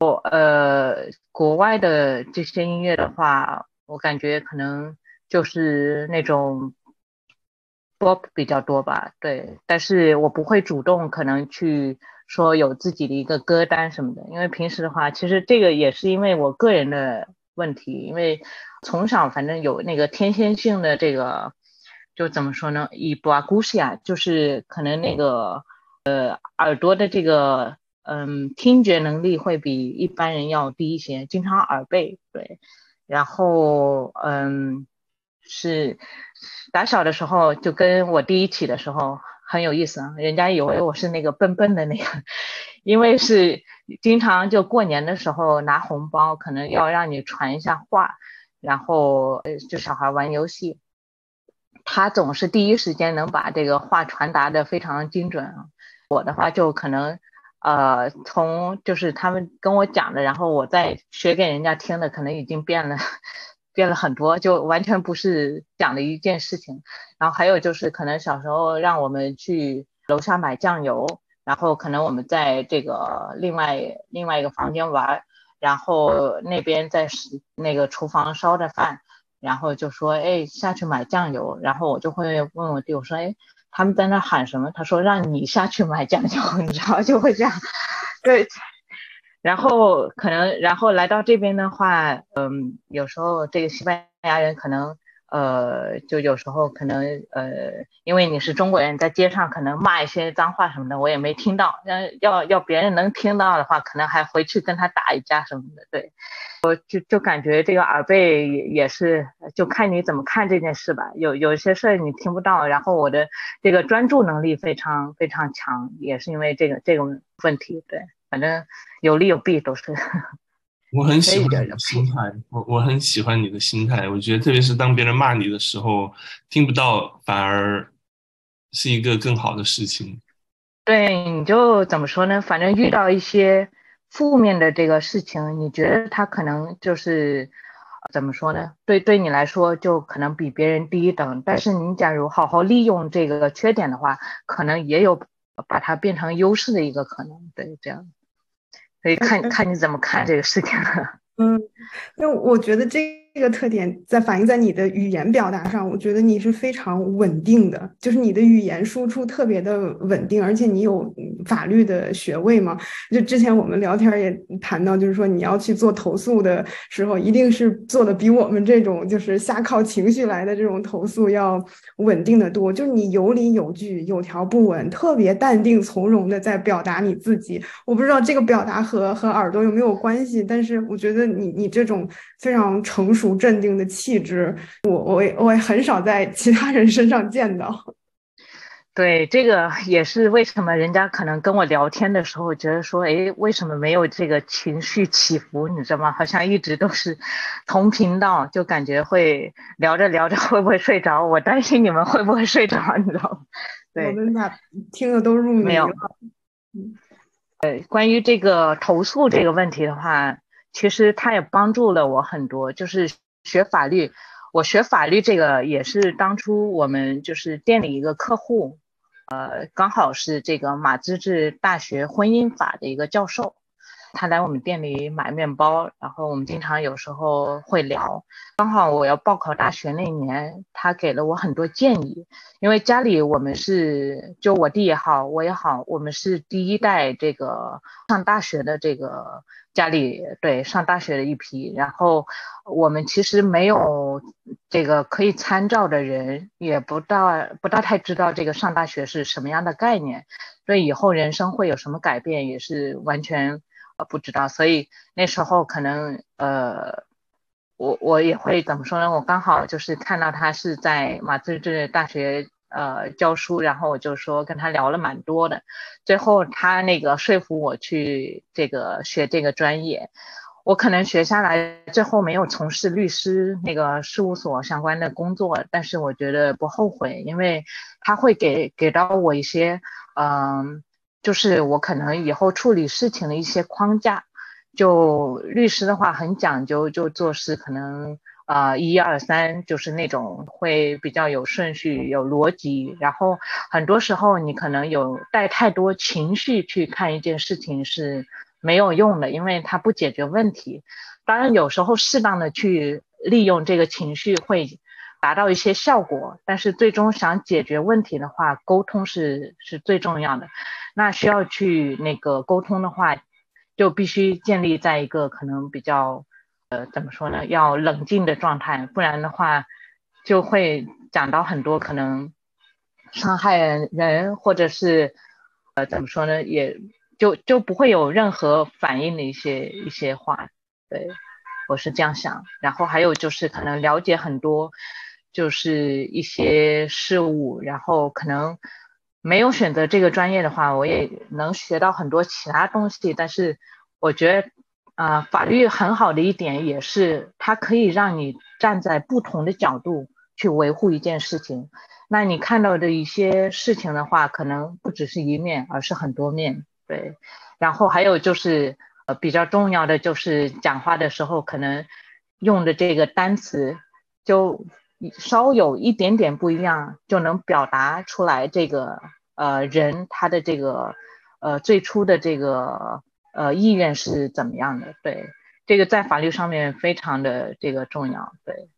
我呃，国外的这些音乐的话，我感觉可能就是那种 pop 比较多吧，对。但是我不会主动可能去说有自己的一个歌单什么的，因为平时的话，其实这个也是因为我个人的问题，因为从小反正有那个天先性的这个，就怎么说呢？以布阿古西亚，就是可能那个呃耳朵的这个。嗯，听觉能力会比一般人要低一些，经常耳背。对，然后嗯，是打小的时候就跟我弟一起的时候很有意思啊，人家以为我是那个笨笨的那个，因为是经常就过年的时候拿红包，可能要让你传一下话，然后就小孩玩游戏，他总是第一时间能把这个话传达的非常精准，我的话就可能。呃，从就是他们跟我讲的，然后我再学给人家听的，可能已经变了，变了很多，就完全不是讲的一件事情。然后还有就是，可能小时候让我们去楼下买酱油，然后可能我们在这个另外另外一个房间玩，然后那边在那个厨房烧着饭，然后就说，哎，下去买酱油，然后我就会问我弟，我说，哎。他们在那喊什么？他说让你下去买酱油，你知道就会这样，对。然后可能，然后来到这边的话，嗯，有时候这个西班牙人可能。呃，就有时候可能呃，因为你是中国人，在街上可能骂一些脏话什么的，我也没听到。要要要别人能听到的话，可能还回去跟他打一架什么的。对，我就就感觉这个耳背也也是，就看你怎么看这件事吧。有有些事儿你听不到，然后我的这个专注能力非常非常强，也是因为这个这种问题。对，反正有利有弊都是。我很喜欢你的心态，我我很喜欢你的心态。我觉得，特别是当别人骂你的时候，听不到反而是一个更好的事情。对，你就怎么说呢？反正遇到一些负面的这个事情，你觉得他可能就是怎么说呢？对，对你来说就可能比别人低一等。但是你假如好好利用这个缺点的话，可能也有把它变成优势的一个可能。对，这样。可以看看你怎么看这个事情。嗯，那我觉得这。这个特点在反映在你的语言表达上，我觉得你是非常稳定的，就是你的语言输出特别的稳定，而且你有法律的学位嘛？就之前我们聊天也谈到，就是说你要去做投诉的时候，一定是做的比我们这种就是瞎靠情绪来的这种投诉要稳定的多。就是你有理有据，有条不紊，特别淡定从容的在表达你自己。我不知道这个表达和和耳朵有没有关系，但是我觉得你你这种非常成熟。镇定的气质，我我我也很少在其他人身上见到。对，这个也是为什么人家可能跟我聊天的时候觉得说，哎，为什么没有这个情绪起伏？你知道吗？好像一直都是同频道，就感觉会聊着聊着会不会睡着？我担心你们会不会睡着，你知道吗？对，我们俩听的都入迷了。嗯，呃，关于这个投诉这个问题的话，其实他也帮助了我很多，就是。学法律，我学法律这个也是当初我们就是店里一个客户，呃，刚好是这个马资治大学婚姻法的一个教授，他来我们店里买面包，然后我们经常有时候会聊。刚好我要报考大学那年，他给了我很多建议，因为家里我们是就我弟也好，我也好，我们是第一代这个上大学的这个家里对上大学的一批，然后我们其实没有这个可以参照的人，也不大不大太知道这个上大学是什么样的概念。对以后人生会有什么改变，也是完全呃不知道，所以那时候可能呃，我我也会怎么说呢？我刚好就是看到他是在马自治大学呃教书，然后我就说跟他聊了蛮多的，最后他那个说服我去这个学这个专业，我可能学下来最后没有从事律师那个事务所相关的工作，但是我觉得不后悔，因为他会给给到我一些。嗯，就是我可能以后处理事情的一些框架，就律师的话很讲究，就做事可能啊一二三，就是那种会比较有顺序、有逻辑。然后很多时候你可能有带太多情绪去看一件事情是没有用的，因为它不解决问题。当然有时候适当的去利用这个情绪会。达到一些效果，但是最终想解决问题的话，沟通是是最重要的。那需要去那个沟通的话，就必须建立在一个可能比较，呃，怎么说呢？要冷静的状态，不然的话，就会讲到很多可能伤害人，或者是，呃，怎么说呢？也就就不会有任何反应的一些一些话。对，我是这样想。然后还有就是可能了解很多。就是一些事物，然后可能没有选择这个专业的话，我也能学到很多其他东西。但是我觉得，啊，法律很好的一点也是，它可以让你站在不同的角度去维护一件事情。那你看到的一些事情的话，可能不只是一面，而是很多面。对，然后还有就是，呃，比较重要的就是讲话的时候，可能用的这个单词就。稍有一点点不一样，就能表达出来这个呃人他的这个呃最初的这个呃意愿是怎么样的？对，这个在法律上面非常的这个重要。对，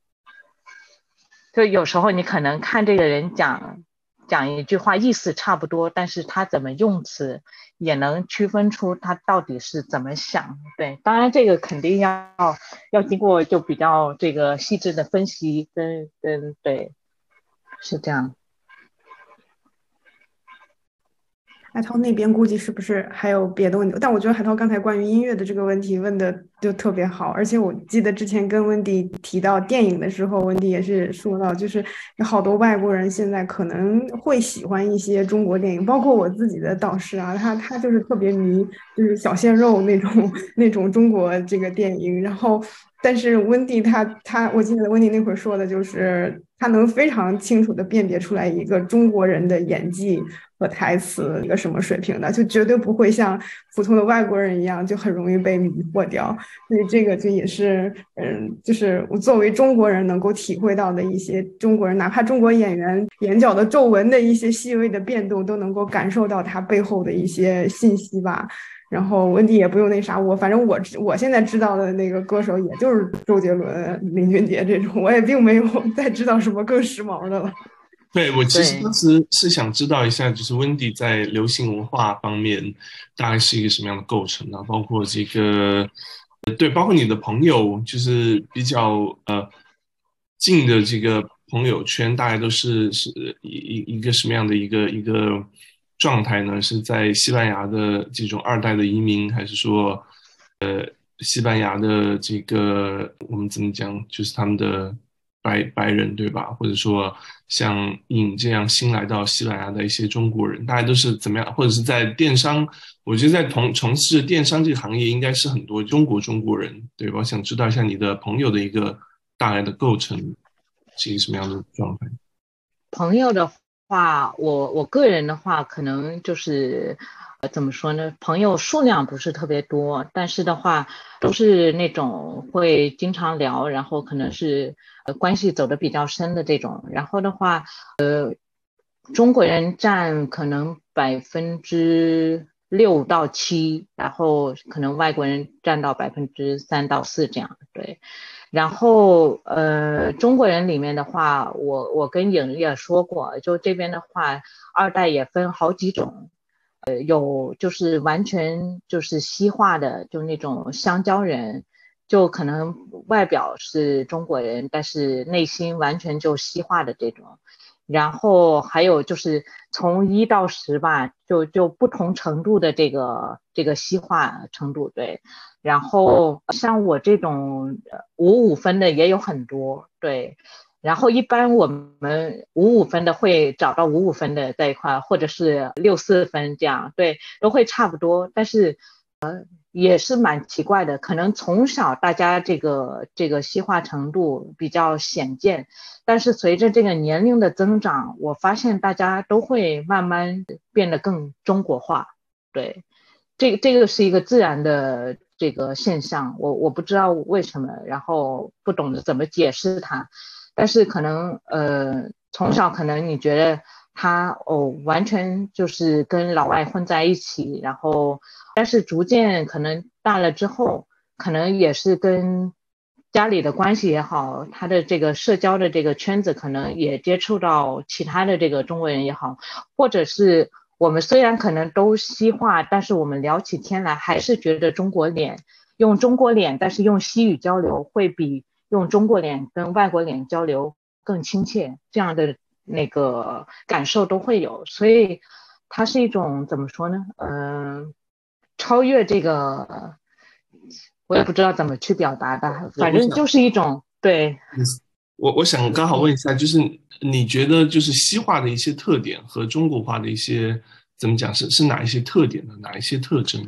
就有时候你可能看这个人讲。讲一句话意思差不多，但是他怎么用词也能区分出他到底是怎么想。对，当然这个肯定要要经过就比较这个细致的分析跟跟对，是这样。海涛那边估计是不是还有别的问题？但我觉得海涛刚才关于音乐的这个问题问的就特别好，而且我记得之前跟温迪提到电影的时候，温迪也是说到，就是有好多外国人现在可能会喜欢一些中国电影，包括我自己的导师啊，他他就是特别迷，就是小鲜肉那种 那种中国这个电影，然后。但是温蒂他他，我记得温蒂那会儿说的就是，他能非常清楚的辨别出来一个中国人的演技和台词一个什么水平的，就绝对不会像普通的外国人一样，就很容易被迷惑掉。所以这个就也是，嗯，就是我作为中国人能够体会到的一些中国人，哪怕中国演员眼角的皱纹的一些细微的变动，都能够感受到他背后的一些信息吧。然后温迪也不用那啥，我反正我我现在知道的那个歌手也就是周杰伦、林俊杰这种，我也并没有 再知道什么更时髦的了。对我其实当时是想知道一下，就是温迪在流行文化方面大概是一个什么样的构成呢？包括这个，对，包括你的朋友，就是比较呃近的这个朋友圈，大概都是是一一一个什么样的一个一个。状态呢？是在西班牙的这种二代的移民，还是说，呃，西班牙的这个我们怎么讲，就是他们的白白人，对吧？或者说像尹这样新来到西班牙的一些中国人，大家都是怎么样？或者是在电商，我觉得在同从事电商这个行业，应该是很多中国中国人，对吧？我想知道一下你的朋友的一个大概的构成是一个什么样的状态？朋友的。话，我我个人的话，可能就是，呃，怎么说呢？朋友数量不是特别多，但是的话，都是那种会经常聊，然后可能是呃关系走的比较深的这种。然后的话，呃，中国人占可能百分之六到七，然后可能外国人占到百分之三到四这样，对。然后呃，中国人里面的话，我我跟颖也说过，就这边的话，二代也分好几种，呃，有就是完全就是西化的，就那种香蕉人，就可能外表是中国人，但是内心完全就西化的这种。然后还有就是从一到十吧，就就不同程度的这个这个西化程度，对。然后像我这种五五分的也有很多，对。然后一般我们五五分的会找到五五分的在一块，或者是六四分这样，对，都会差不多。但是，呃。也是蛮奇怪的，可能从小大家这个这个西化程度比较显见，但是随着这个年龄的增长，我发现大家都会慢慢变得更中国化。对，这这个是一个自然的这个现象，我我不知道为什么，然后不懂得怎么解释它，但是可能呃从小可能你觉得。他哦，完全就是跟老外混在一起，然后，但是逐渐可能大了之后，可能也是跟家里的关系也好，他的这个社交的这个圈子可能也接触到其他的这个中国人也好，或者是我们虽然可能都西化，但是我们聊起天来还是觉得中国脸，用中国脸，但是用西语交流会比用中国脸跟外国脸交流更亲切，这样的。那个感受都会有，所以它是一种怎么说呢？嗯，超越这个，我也不知道怎么去表达的，反正就是一种对。我我想刚好问一下，就是你觉得就是西化的一些特点和中国化的一些怎么讲是是哪一些特点呢？哪一些特征？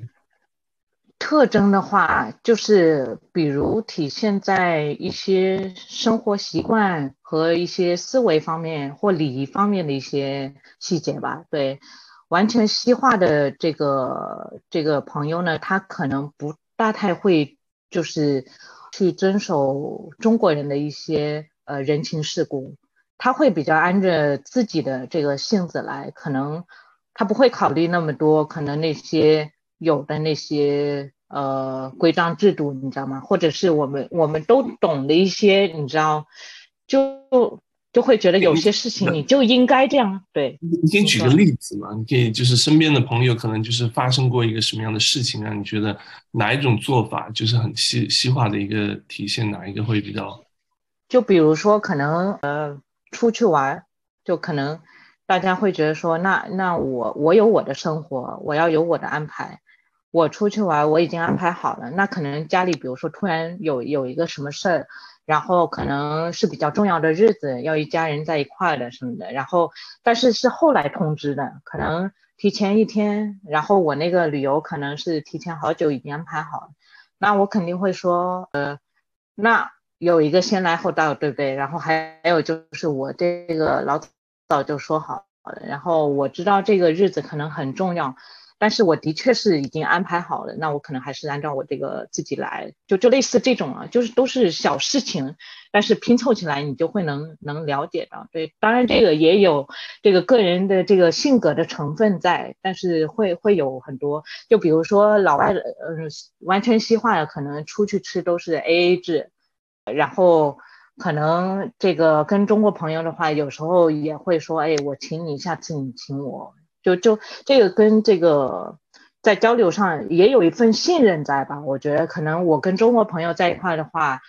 特征的话，就是比如体现在一些生活习惯和一些思维方面或礼仪方面的一些细节吧。对，完全西化的这个这个朋友呢，他可能不大太会，就是去遵守中国人的一些呃人情世故，他会比较按着自己的这个性子来，可能他不会考虑那么多，可能那些。有的那些呃规章制度，你知道吗？或者是我们我们都懂的一些，你知道，就就会觉得有些事情你就应该这样。对，你可以举个例子嘛？你可以就是身边的朋友可能就是发生过一个什么样的事情，让你觉得哪一种做法就是很西西化的一个体现，哪一个会比较？就比如说可能呃出去玩，就可能大家会觉得说，那那我我有我的生活，我要有我的安排。我出去玩，我已经安排好了。那可能家里，比如说突然有有一个什么事儿，然后可能是比较重要的日子，要一家人在一块的什么的。然后，但是是后来通知的，可能提前一天。然后我那个旅游可能是提前好久已经安排好了。那我肯定会说，呃，那有一个先来后到，对不对？然后还有就是我这个老早就说好了，然后我知道这个日子可能很重要。但是我的确是已经安排好了，那我可能还是按照我这个自己来，就就类似这种啊，就是都是小事情，但是拼凑起来你就会能能了解到。对，当然这个也有这个个人的这个性格的成分在，但是会会有很多，就比如说老外的，呃，完全西化的，可能出去吃都是 A A 制，然后可能这个跟中国朋友的话，有时候也会说，哎，我请你，下次你请我。就就这个跟这个在交流上也有一份信任在吧？我觉得可能我跟中国朋友在一块的话，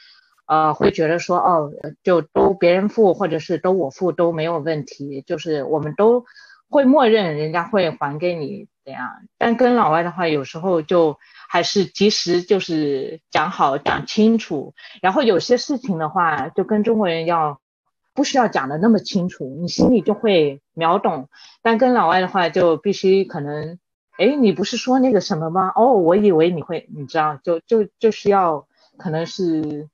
呃，会觉得说哦，就都别人付或者是都我付都没有问题，就是我们都会默认人家会还给你这样。但跟老外的话，有时候就还是及时就是讲好讲清楚，然后有些事情的话，就跟中国人要。不需要讲的那么清楚，你心里就会秒懂。但跟老外的话，就必须可能，哎，你不是说那个什么吗？哦，我以为你会，你知道，就就就是要可能是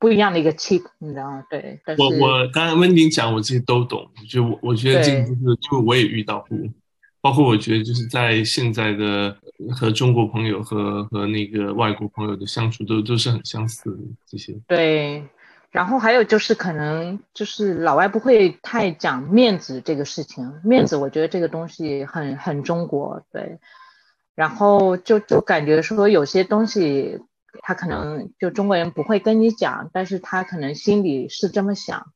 不一样的一个气，你知道吗？对。我我刚才温婷讲，我自己都懂。就我我觉得这个就是因为我也遇到过，包括我觉得就是在现在的和中国朋友和和那个外国朋友的相处都都是很相似的这些。对。然后还有就是，可能就是老外不会太讲面子这个事情。面子，我觉得这个东西很很中国。对，然后就就感觉说有些东西他可能就中国人不会跟你讲，但是他可能心里是这么想。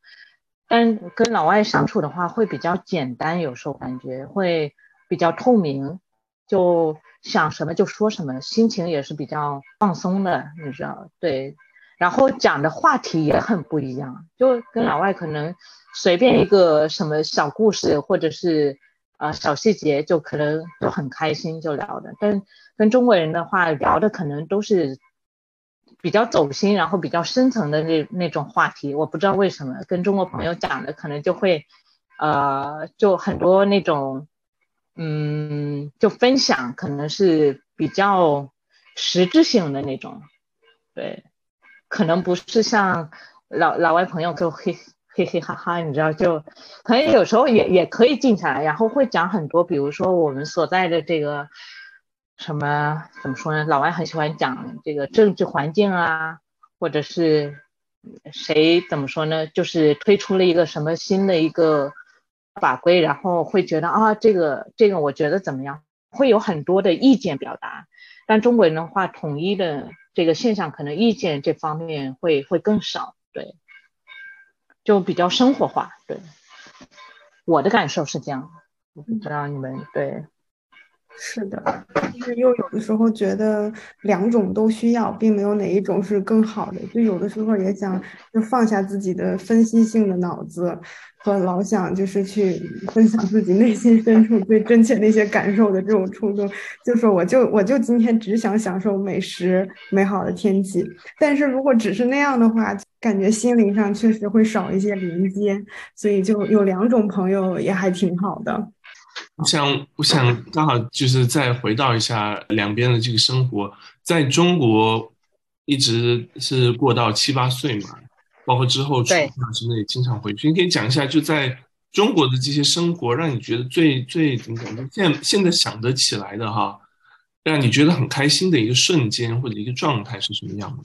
但跟老外相处的话会比较简单，有时候感觉会比较透明，就想什么就说什么，心情也是比较放松的，你知道？对，然后讲的话题也很不一样，就跟老外可能随便一个什么小故事或者是呃小细节就可能就很开心就聊的，但跟中国人的话聊的可能都是。比较走心，然后比较深层的那那种话题，我不知道为什么跟中国朋友讲的可能就会，呃，就很多那种，嗯，就分享可能是比较实质性的那种，对，可能不是像老老外朋友就嘿嘿嘿哈哈，你知道，就可能有时候也也可以静下来，然后会讲很多，比如说我们所在的这个。什么怎么说呢？老外很喜欢讲这个政治环境啊，或者是谁怎么说呢？就是推出了一个什么新的一个法规，然后会觉得啊，这个这个我觉得怎么样？会有很多的意见表达。但中国人的话，统一的这个现象，可能意见这方面会会更少，对，就比较生活化。对，我的感受是这样，我不知道你们对。是的，但是又有的时候觉得两种都需要，并没有哪一种是更好的。就有的时候也想就放下自己的分析性的脑子，和老想就是去分享自己内心深处最真切的一些感受的这种冲动。就说我就我就今天只想享受美食、美好的天气。但是如果只是那样的话，感觉心灵上确实会少一些连接。所以就有两种朋友也还挺好的。我想，我想刚好就是再回到一下两边的这个生活，在中国一直是过到七八岁嘛，包括之后暑假之内经常回去。你可以讲一下，就在中国的这些生活，让你觉得最最怎么讲？现现在想得起来的哈，让你觉得很开心的一个瞬间或者一个状态是什么样的？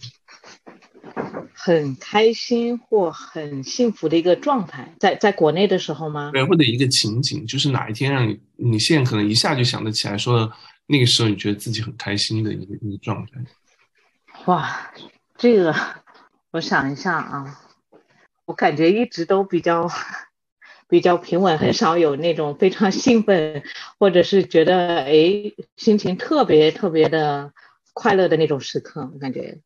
很开心或很幸福的一个状态，在在国内的时候吗？对，或者一个情景，就是哪一天让你，你现在可能一下就想得起来，说那个时候你觉得自己很开心的一个一个状态。哇，这个我想一下啊，我感觉一直都比较 比较平稳，很少有那种非常兴奋，或者是觉得哎心情特别特别的快乐的那种时刻，我感觉。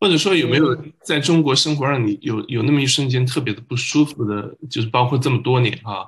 或者说有没有在中国生活让你有有那么一瞬间特别的不舒服的，就是包括这么多年啊，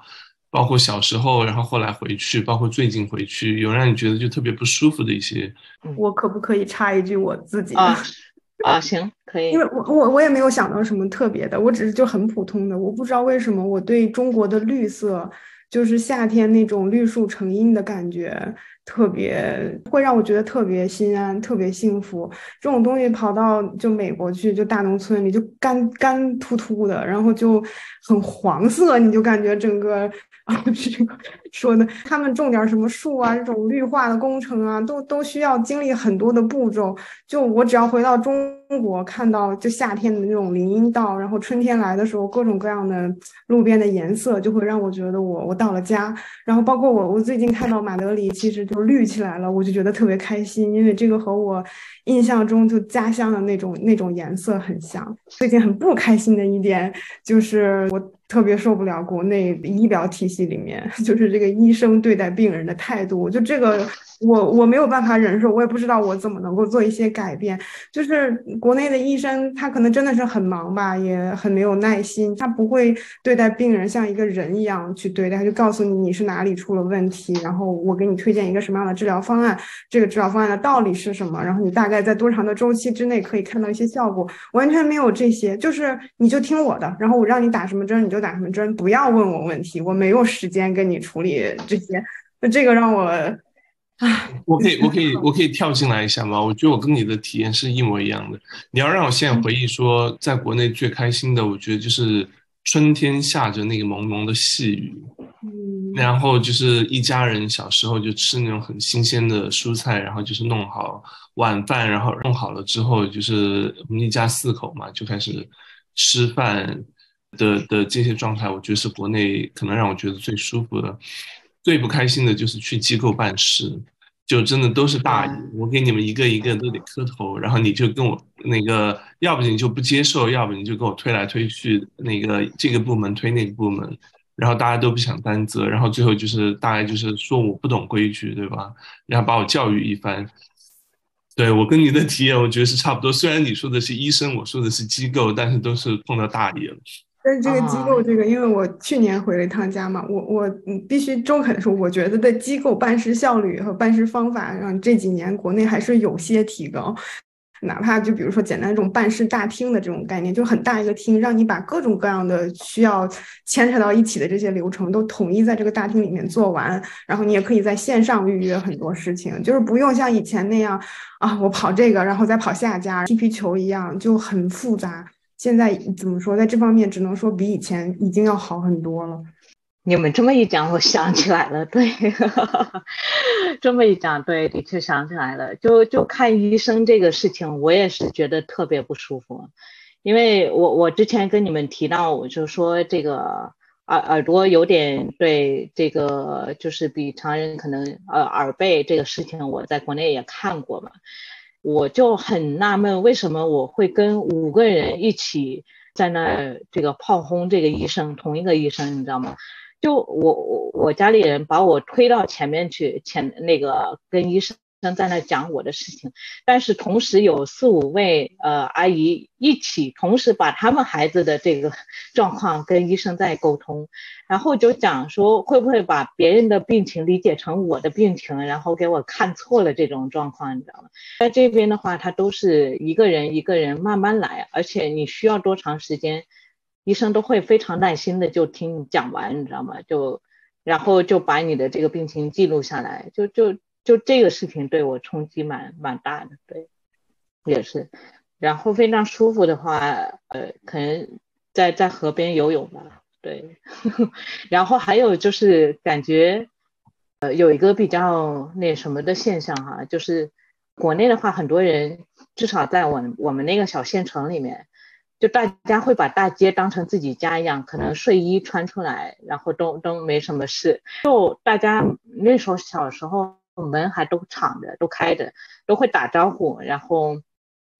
包括小时候，然后后来回去，包括最近回去，有让你觉得就特别不舒服的一些。我可不可以插一句我自己啊？啊，行，可以。因为我我我也没有想到什么特别的，我只是就很普通的，我不知道为什么我对中国的绿色，就是夏天那种绿树成荫的感觉。特别会让我觉得特别心安，特别幸福。这种东西跑到就美国去，就大农村里就干干秃秃的，然后就很黄色，你就感觉整个，这个说的，他们种点什么树啊，这种绿化的工程啊，都都需要经历很多的步骤。就我只要回到中国，看到就夏天的那种林荫道，然后春天来的时候，各种各样的路边的颜色，就会让我觉得我我到了家。然后包括我我最近看到马德里，其实就。绿起来了，我就觉得特别开心，因为这个和我印象中就家乡的那种那种颜色很像。最近很不开心的一点就是我。特别受不了国内医疗体系里面，就是这个医生对待病人的态度，就这个我我没有办法忍受，我也不知道我怎么能够做一些改变。就是国内的医生，他可能真的是很忙吧，也很没有耐心，他不会对待病人像一个人一样去对待，他就告诉你你是哪里出了问题，然后我给你推荐一个什么样的治疗方案，这个治疗方案的道理是什么，然后你大概在多长的周期之内可以看到一些效果，完全没有这些，就是你就听我的，然后我让你打什么针你就。打什么针？不要问我问题，我没有时间跟你处理这些。那这个让我，我可以，我可以，我可以跳进来一下吗？我觉得我跟你的体验是一模一样的。你要让我现在回忆说，在国内最开心的，我觉得就是春天下着那个蒙蒙的细雨，嗯，然后就是一家人小时候就吃那种很新鲜的蔬菜，然后就是弄好晚饭，然后弄好了之后，就是我们一家四口嘛，就开始吃饭。的的这些状态，我觉得是国内可能让我觉得最舒服的。最不开心的就是去机构办事，就真的都是大爷，我给你们一个一个都得磕头，然后你就跟我那个，要不你就不接受，要不你就跟我推来推去，那个这个部门推那个部门，然后大家都不想担责，然后最后就是大概就是说我不懂规矩，对吧？然后把我教育一番。对我跟你的体验，我觉得是差不多。虽然你说的是医生，我说的是机构，但是都是碰到大爷了。但是这个机构，这个，因为我去年回了一趟家嘛，我我必须中肯的说，我觉得在机构办事效率和办事方法，上这几年国内还是有些提高。哪怕就比如说简单这种办事大厅的这种概念，就很大一个厅，让你把各种各样的需要牵扯到一起的这些流程都统一在这个大厅里面做完，然后你也可以在线上预约很多事情，就是不用像以前那样啊，我跑这个，然后再跑下家踢皮球一样，就很复杂。现在怎么说，在这方面只能说比以前已经要好很多了。你们这么一讲，我想起来了，对，这么一讲，对，的确想起来了。就就看医生这个事情，我也是觉得特别不舒服，因为我我之前跟你们提到，我就说这个耳耳朵有点对这个，就是比常人可能呃耳背这个事情，我在国内也看过嘛。我就很纳闷，为什么我会跟五个人一起在那这个炮轰这个医生，同一个医生，你知道吗？就我我我家里人把我推到前面去，前那个跟医生。在那讲我的事情，但是同时有四五位呃阿姨一起同时把他们孩子的这个 状况跟医生在沟通，然后就讲说会不会把别人的病情理解成我的病情，然后给我看错了这种状况，你知道吗？在这边的话，他都是一个人一个人慢慢来，而且你需要多长时间，医生都会非常耐心的就听你讲完，你知道吗？就然后就把你的这个病情记录下来，就就。就这个事情对我冲击蛮蛮大的，对，也是。然后非常舒服的话，呃，可能在在河边游泳吧，对。然后还有就是感觉，呃，有一个比较那什么的现象哈，就是国内的话，很多人至少在我我们那个小县城里面，就大家会把大街当成自己家一样，可能睡衣穿出来，然后都都没什么事。就大家那时候小时候。门还都敞着，都开着，都会打招呼，然后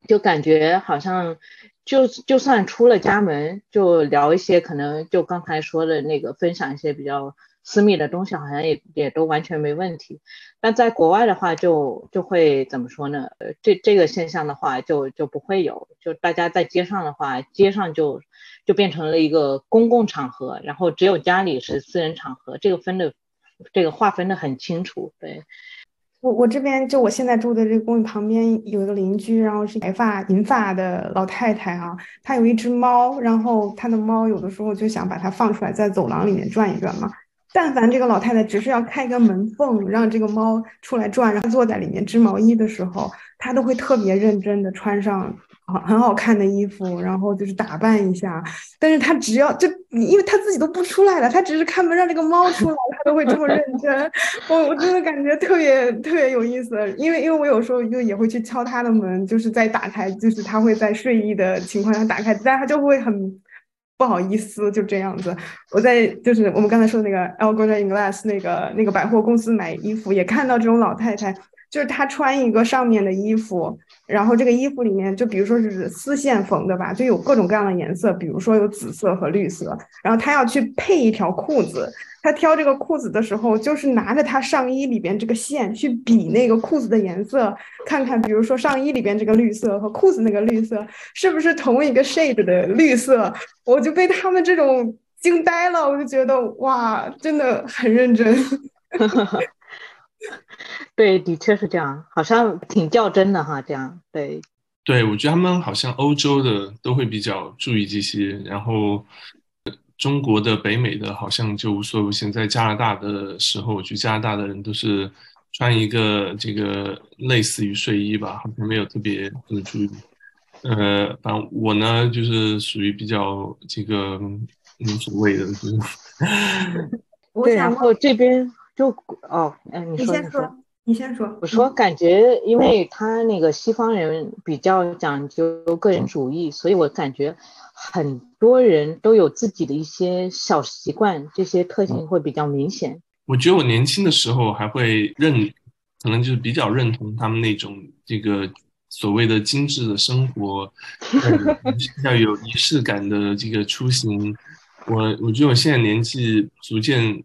就感觉好像就就算出了家门，就聊一些可能就刚才说的那个分享一些比较私密的东西，好像也也都完全没问题。但在国外的话，就就会怎么说呢？这这个现象的话，就就不会有。就大家在街上的话，街上就就变成了一个公共场合，然后只有家里是私人场合，这个分的。这个划分的很清楚，对我我这边就我现在住的这个公寓旁边有一个邻居，然后是白发银发的老太太啊，她有一只猫，然后她的猫有的时候就想把它放出来在走廊里面转一转嘛，但凡这个老太太只是要开一个门缝让这个猫出来转，然后坐在里面织毛衣的时候，她都会特别认真的穿上。很好看的衣服，然后就是打扮一下，但是他只要就因为他自己都不出来了，他只是开门让这个猫出来，他都会这么认真。我我真的感觉特别特别有意思，因为因为我有时候就也会去敲他的门，就是在打开，就是他会在睡意的情况下打开，但他就会很不好意思，就这样子。我在就是我们刚才说的那个 El g o r a in Glass 那个那个百货公司买衣服，也看到这种老太太。就是她穿一个上面的衣服，然后这个衣服里面就比如说是丝线缝的吧，就有各种各样的颜色，比如说有紫色和绿色。然后他要去配一条裤子，他挑这个裤子的时候，就是拿着他上衣里边这个线去比那个裤子的颜色，看看比如说上衣里边这个绿色和裤子那个绿色是不是同一个 shade 的绿色。我就被他们这种惊呆了，我就觉得哇，真的很认真。对，的确是这样，好像挺较真的哈。这样，对，对我觉得他们好像欧洲的都会比较注意这些，然后中国的、北美的好像就无所谓。现在加拿大的时候，我去加拿大的人都是穿一个这个类似于睡衣吧，好像没有特别的注意。呃，反正我呢，就是属于比较这个无所谓的，就是。对，然后这边。就哦，哎，你说，你说，你先说。我说，感觉因为他那个西方人比较讲究个人主义，所以我感觉很多人都有自己的一些小习惯，这些特性会比较明显。我觉得我年轻的时候还会认可能就是比较认同他们那种这个所谓的精致的生活，要有仪式感的这个出行。我我觉得我现在年纪逐渐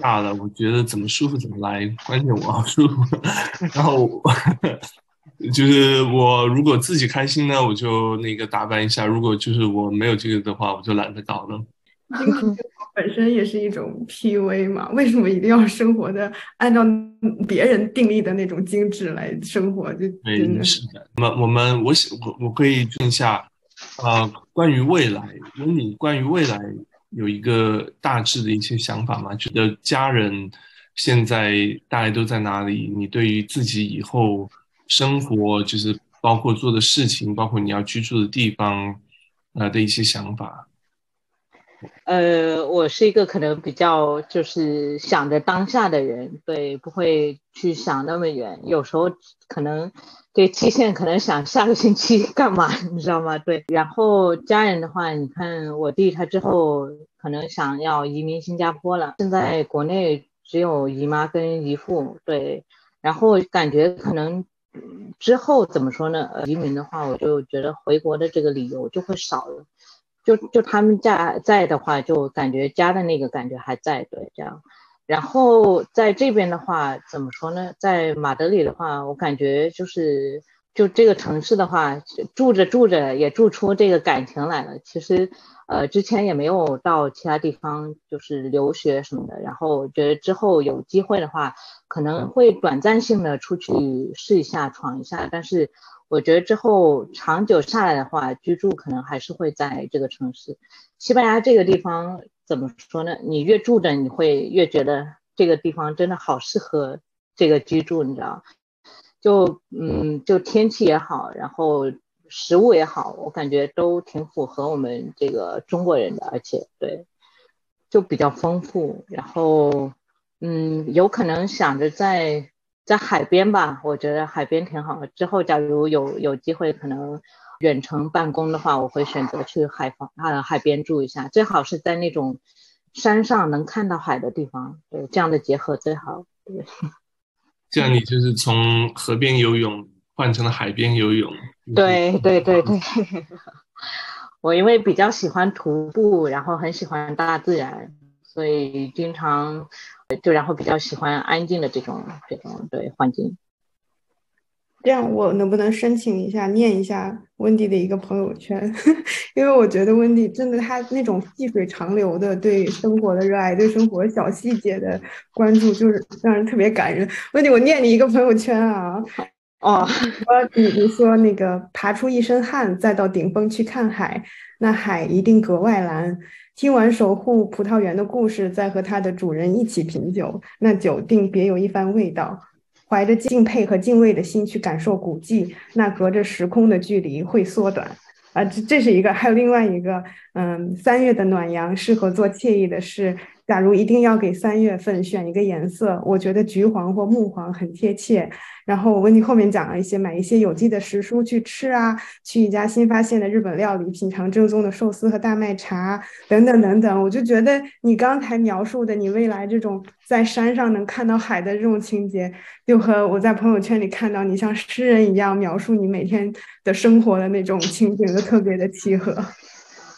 大了，我觉得怎么舒服怎么来，关键我好舒服。然后就是我如果自己开心呢，我就那个打扮一下；如果就是我没有这个的话，我就懒得搞了。本身也是一种 PUA 嘛？为什么一定要生活的按照别人定义的那种精致来生活？就真的是的。那么我们，我想我我可以问一下，呃，关于未来，有你关于未来有一个大致的一些想法吗？觉得家人现在大概都在哪里？你对于自己以后生活，就是包括做的事情，包括你要居住的地方，呃的一些想法。呃，我是一个可能比较就是想着当下的人，对，不会去想那么远。有时候可能对期限可能想下个星期干嘛，你知道吗？对。然后家人的话，你看我弟他之后可能想要移民新加坡了，现在国内只有姨妈跟姨父，对。然后感觉可能之后怎么说呢？移民的话，我就觉得回国的这个理由就会少了。就就他们家在的话，就感觉家的那个感觉还在，对，这样。然后在这边的话，怎么说呢？在马德里的话，我感觉就是，就这个城市的话，住着住着也住出这个感情来了。其实，呃，之前也没有到其他地方就是留学什么的。然后觉得之后有机会的话，可能会短暂性的出去试一下、闯一下，但是。我觉得之后长久下来的话，居住可能还是会在这个城市。西班牙这个地方怎么说呢？你越住着，你会越觉得这个地方真的好适合这个居住，你知道？就嗯，就天气也好，然后食物也好，我感觉都挺符合我们这个中国人的，而且对，就比较丰富。然后嗯，有可能想着在。在海边吧，我觉得海边挺好。之后假如有有机会，可能远程办公的话，我会选择去海房啊海边住一下，最好是在那种山上能看到海的地方。对，这样的结合最好。对，这样你就是从河边游泳换成了海边游泳。对对对对，我因为比较喜欢徒步，然后很喜欢大自然，所以经常。就然后比较喜欢安静的这种这种对环境。这样我能不能申请一下念一下温迪的一个朋友圈？因为我觉得温迪真的他那种细水长流的对生活的热爱，对生活小细节的关注，就是让人特别感人。温迪，我念你一个朋友圈啊。哦，你你说那个爬出一身汗，再到顶峰去看海，那海一定格外蓝。听完守护葡萄园的故事，再和它的主人一起品酒，那酒定别有一番味道。怀着敬佩和敬畏的心去感受古迹，那隔着时空的距离会缩短。啊，这这是一个，还有另外一个，嗯，三月的暖阳适合做惬意的事。假如一定要给三月份选一个颜色，我觉得橘黄或木黄很贴切。然后我问你后面讲了一些买一些有机的食蔬去吃啊，去一家新发现的日本料理品尝正宗的寿司和大麦茶等等等等。我就觉得你刚才描述的你未来这种在山上能看到海的这种情节，就和我在朋友圈里看到你像诗人一样描述你每天的生活的那种情景，就特别的契合。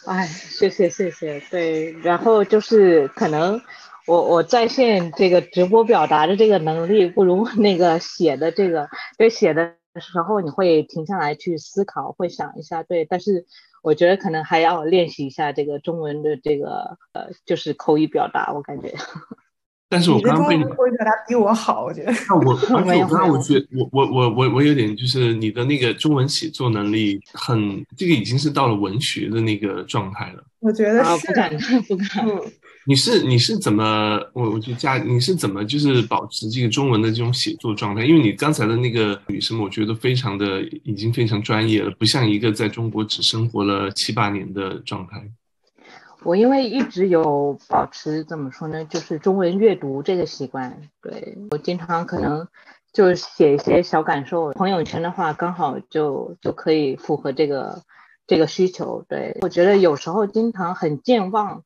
哎，谢谢谢谢，对，然后就是可能我我在线这个直播表达的这个能力不如那个写的这个，对，写的时候你会停下来去思考，会想一下，对，但是我觉得可能还要练习一下这个中文的这个呃，就是口语表达，我感觉。但是我刚刚被你表达比我好，我觉得。那我，而且我刚刚我觉得，我我我我我有点就是你的那个中文写作能力很，这个已经是到了文学的那个状态了。我觉得是。不敢，不敢。你是你是怎么我我就加你是怎么就是保持这个中文的这种写作状态？因为你刚才的那个女生，我觉得非常的已经非常专业了，不像一个在中国只生活了七八年的状态。我因为一直有保持怎么说呢，就是中文阅读这个习惯。对我经常可能就写一些小感受，朋友圈的话刚好就就可以符合这个这个需求。对我觉得有时候经常很健忘，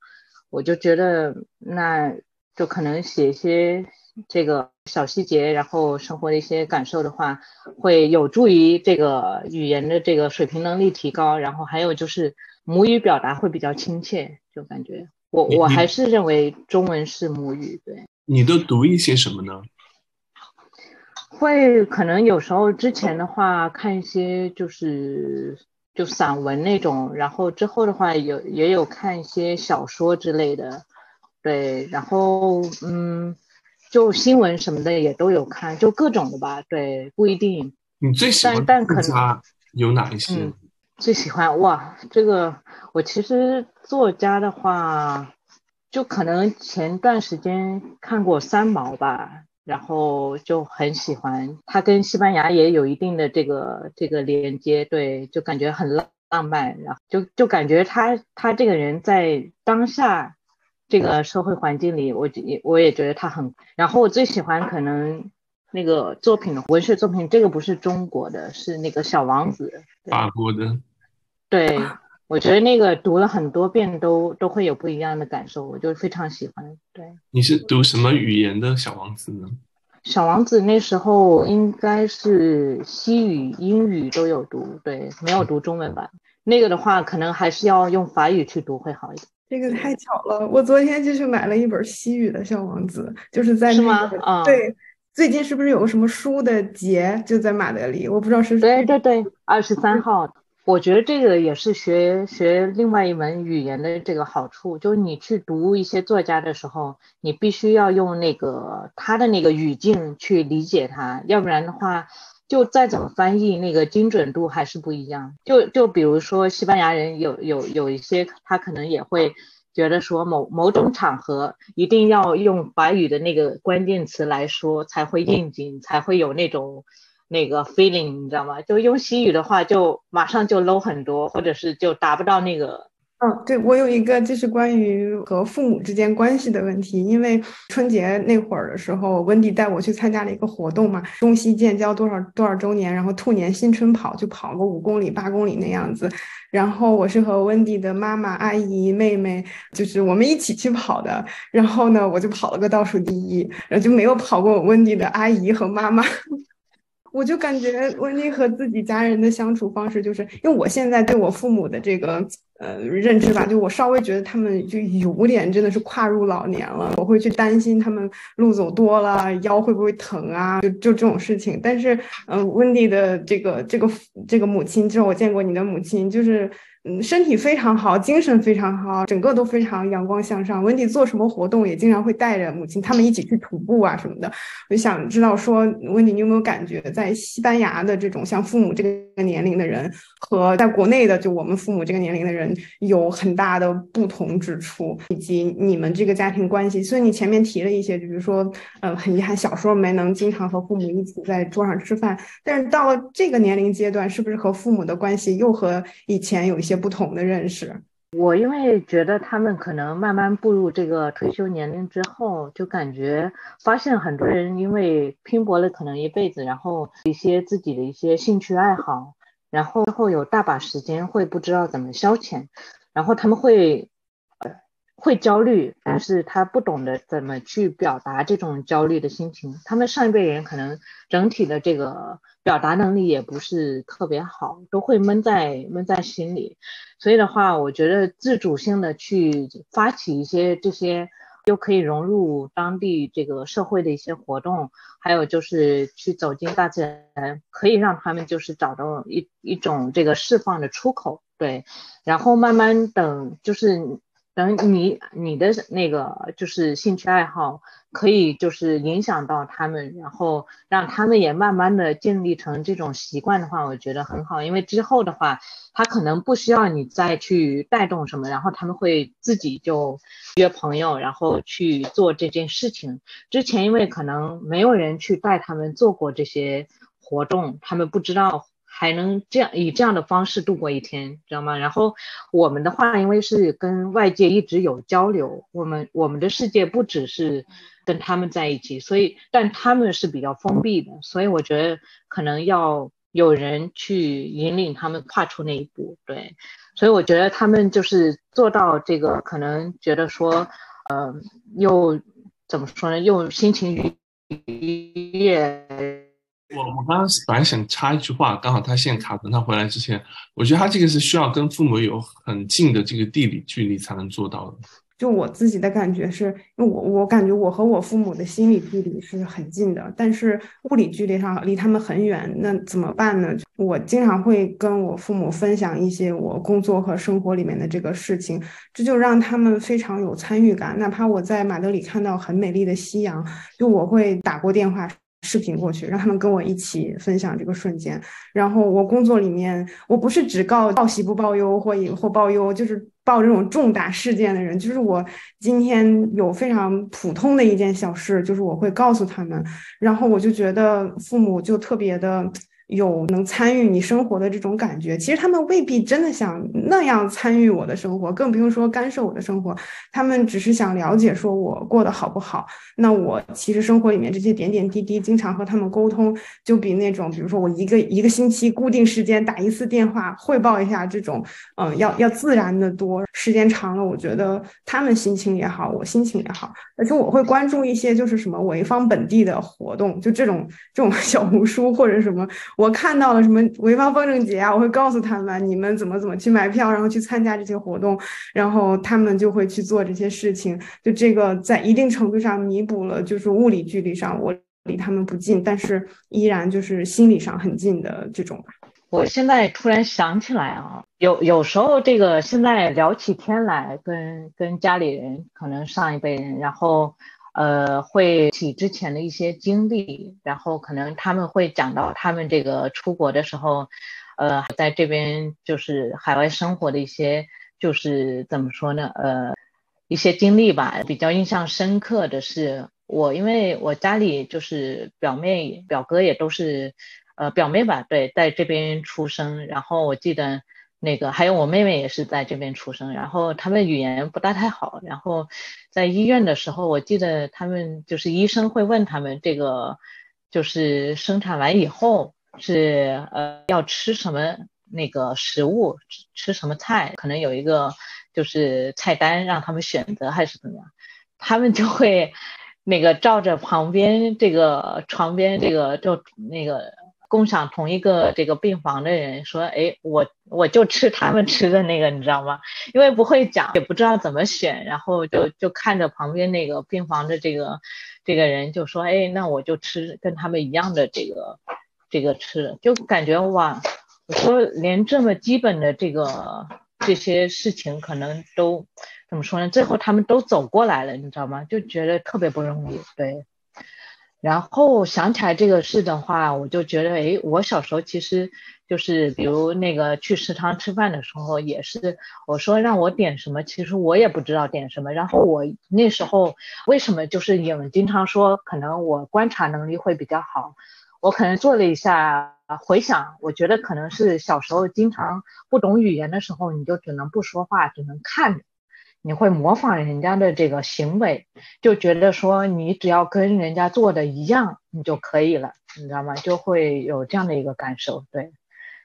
我就觉得那就可能写一些这个小细节，然后生活的一些感受的话，会有助于这个语言的这个水平能力提高。然后还有就是母语表达会比较亲切，就感觉我我还是认为中文是母语。对，你都读一些什么呢？会可能有时候之前的话看一些就是就散文那种，然后之后的话有也有看一些小说之类的。对，然后嗯，就新闻什么的也都有看，就各种的吧。对，不一定。你最喜欢但可能有哪一些？最喜欢哇，这个我其实作家的话，就可能前段时间看过三毛吧，然后就很喜欢他，跟西班牙也有一定的这个这个连接。对，就感觉很浪浪漫，然后就就感觉他他这个人在当下。这个社会环境里，我也我也觉得他很。然后我最喜欢可能那个作品的文学作品，这个不是中国的，是那个小王子，法国的。对，我觉得那个读了很多遍都都会有不一样的感受，我就非常喜欢。对，你是读什么语言的小王子呢？小王子那时候应该是西语、英语都有读，对，没有读中文版。那个的话，可能还是要用法语去读会好一点。这个太巧了，我昨天就去买了一本西语的《小王子》，就是在那个对，最近是不是有个什么书的节就在马德里？我不知道是对对对，二十三号。我觉得这个也是学学另外一门语言的这个好处，就是你去读一些作家的时候，你必须要用那个他的那个语境去理解他，要不然的话。就再怎么翻译，那个精准度还是不一样。就就比如说西班牙人有有有一些，他可能也会觉得说某某种场合一定要用法语的那个关键词来说才会应景，才会有那种那个 feeling，你知道吗？就用西语的话，就马上就 low 很多，或者是就达不到那个。嗯，对我有一个就是关于和父母之间关系的问题，因为春节那会儿的时候，温迪带我去参加了一个活动嘛，中西建交多少多少周年，然后兔年新春跑就跑个五公里八公里那样子，然后我是和温迪的妈妈、阿姨、妹妹，就是我们一起去跑的，然后呢，我就跑了个倒数第一，然后就没有跑过温迪的阿姨和妈妈。我就感觉温妮和自己家人的相处方式，就是因为我现在对我父母的这个呃认知吧，就我稍微觉得他们就有点真的是跨入老年了，我会去担心他们路走多了腰会不会疼啊，就就这种事情。但是嗯，温迪的这个这个这个母亲，就是我见过你的母亲，就是。嗯，身体非常好，精神非常好，整个都非常阳光向上。温迪做什么活动也经常会带着母亲他们一起去徒步啊什么的。我就想知道说，温迪你有没有感觉，在西班牙的这种像父母这个年龄的人和在国内的就我们父母这个年龄的人有很大的不同之处，以及你们这个家庭关系。所以你前面提了一些，比如说，嗯，很遗憾小时候没能经常和父母一起在桌上吃饭，但是到了这个年龄阶段，是不是和父母的关系又和以前有一些？不同的认识，我因为觉得他们可能慢慢步入这个退休年龄之后，就感觉发现很多人因为拼搏了可能一辈子，然后一些自己的一些兴趣爱好，然后之后有大把时间会不知道怎么消遣，然后他们会。会焦虑，但是他不懂得怎么去表达这种焦虑的心情。他们上一辈人可能整体的这个表达能力也不是特别好，都会闷在闷在心里。所以的话，我觉得自主性的去发起一些这些又可以融入当地这个社会的一些活动，还有就是去走进大自然，可以让他们就是找到一一种这个释放的出口。对，然后慢慢等就是。等你你的那个就是兴趣爱好可以就是影响到他们，然后让他们也慢慢的建立成这种习惯的话，我觉得很好。因为之后的话，他可能不需要你再去带动什么，然后他们会自己就约朋友，然后去做这件事情。之前因为可能没有人去带他们做过这些活动，他们不知道。还能这样以这样的方式度过一天，知道吗？然后我们的话，因为是跟外界一直有交流，我们我们的世界不只是跟他们在一起，所以但他们是比较封闭的，所以我觉得可能要有人去引领他们跨出那一步。对，所以我觉得他们就是做到这个，可能觉得说，呃，又怎么说呢？又心情愉悦。我我刚刚本来想插一句话，刚好他现在卡，等他回来之前，我觉得他这个是需要跟父母有很近的这个地理距离才能做到的。就我自己的感觉是，我我感觉我和我父母的心理距离是很近的，但是物理距离上离他们很远，那怎么办呢？我经常会跟我父母分享一些我工作和生活里面的这个事情，这就让他们非常有参与感。哪怕我在马德里看到很美丽的夕阳，就我会打过电话。视频过去，让他们跟我一起分享这个瞬间。然后我工作里面，我不是只告报喜不报忧或或报忧，就是报这种重大事件的人。就是我今天有非常普通的一件小事，就是我会告诉他们。然后我就觉得父母就特别的。有能参与你生活的这种感觉，其实他们未必真的想那样参与我的生活，更不用说干涉我的生活。他们只是想了解说我过得好不好。那我其实生活里面这些点点滴滴，经常和他们沟通，就比那种比如说我一个一个星期固定时间打一次电话汇报一下这种，嗯，要要自然的多。时间长了，我觉得他们心情也好，我心情也好。而且我会关注一些就是什么潍坊本地的活动，就这种这种 小红书或者什么。我看到了什么潍坊风筝节啊，我会告诉他们你们怎么怎么去买票，然后去参加这些活动，然后他们就会去做这些事情。就这个在一定程度上弥补了，就是物理距离上我离他们不近，但是依然就是心理上很近的这种。我现在突然想起来啊，有有时候这个现在聊起天来，跟跟家里人，可能上一辈人，然后。呃，会起之前的一些经历，然后可能他们会讲到他们这个出国的时候，呃，在这边就是海外生活的一些，就是怎么说呢？呃，一些经历吧。比较印象深刻的是，我因为我家里就是表妹、表哥也都是，呃，表妹吧，对，在这边出生。然后我记得。那个还有我妹妹也是在这边出生，然后他们语言不大太好，然后在医院的时候，我记得他们就是医生会问他们这个，就是生产完以后是呃要吃什么那个食物，吃什么菜，可能有一个就是菜单让他们选择还是怎么样，他们就会那个照着旁边这个床边这个就那个。共享同一个这个病房的人说：“哎，我我就吃他们吃的那个，你知道吗？因为不会讲，也不知道怎么选，然后就就看着旁边那个病房的这个这个人就说：哎，那我就吃跟他们一样的这个这个吃，就感觉哇，我说连这么基本的这个这些事情可能都怎么说呢？最后他们都走过来了，你知道吗？就觉得特别不容易，对。”然后想起来这个事的话，我就觉得，哎，我小时候其实就是，比如那个去食堂吃饭的时候，也是我说让我点什么，其实我也不知道点什么。然后我那时候为什么就是影经常说，可能我观察能力会比较好，我可能做了一下回想，我觉得可能是小时候经常不懂语言的时候，你就只能不说话，只能看着。你会模仿人家的这个行为，就觉得说你只要跟人家做的一样，你就可以了，你知道吗？就会有这样的一个感受，对。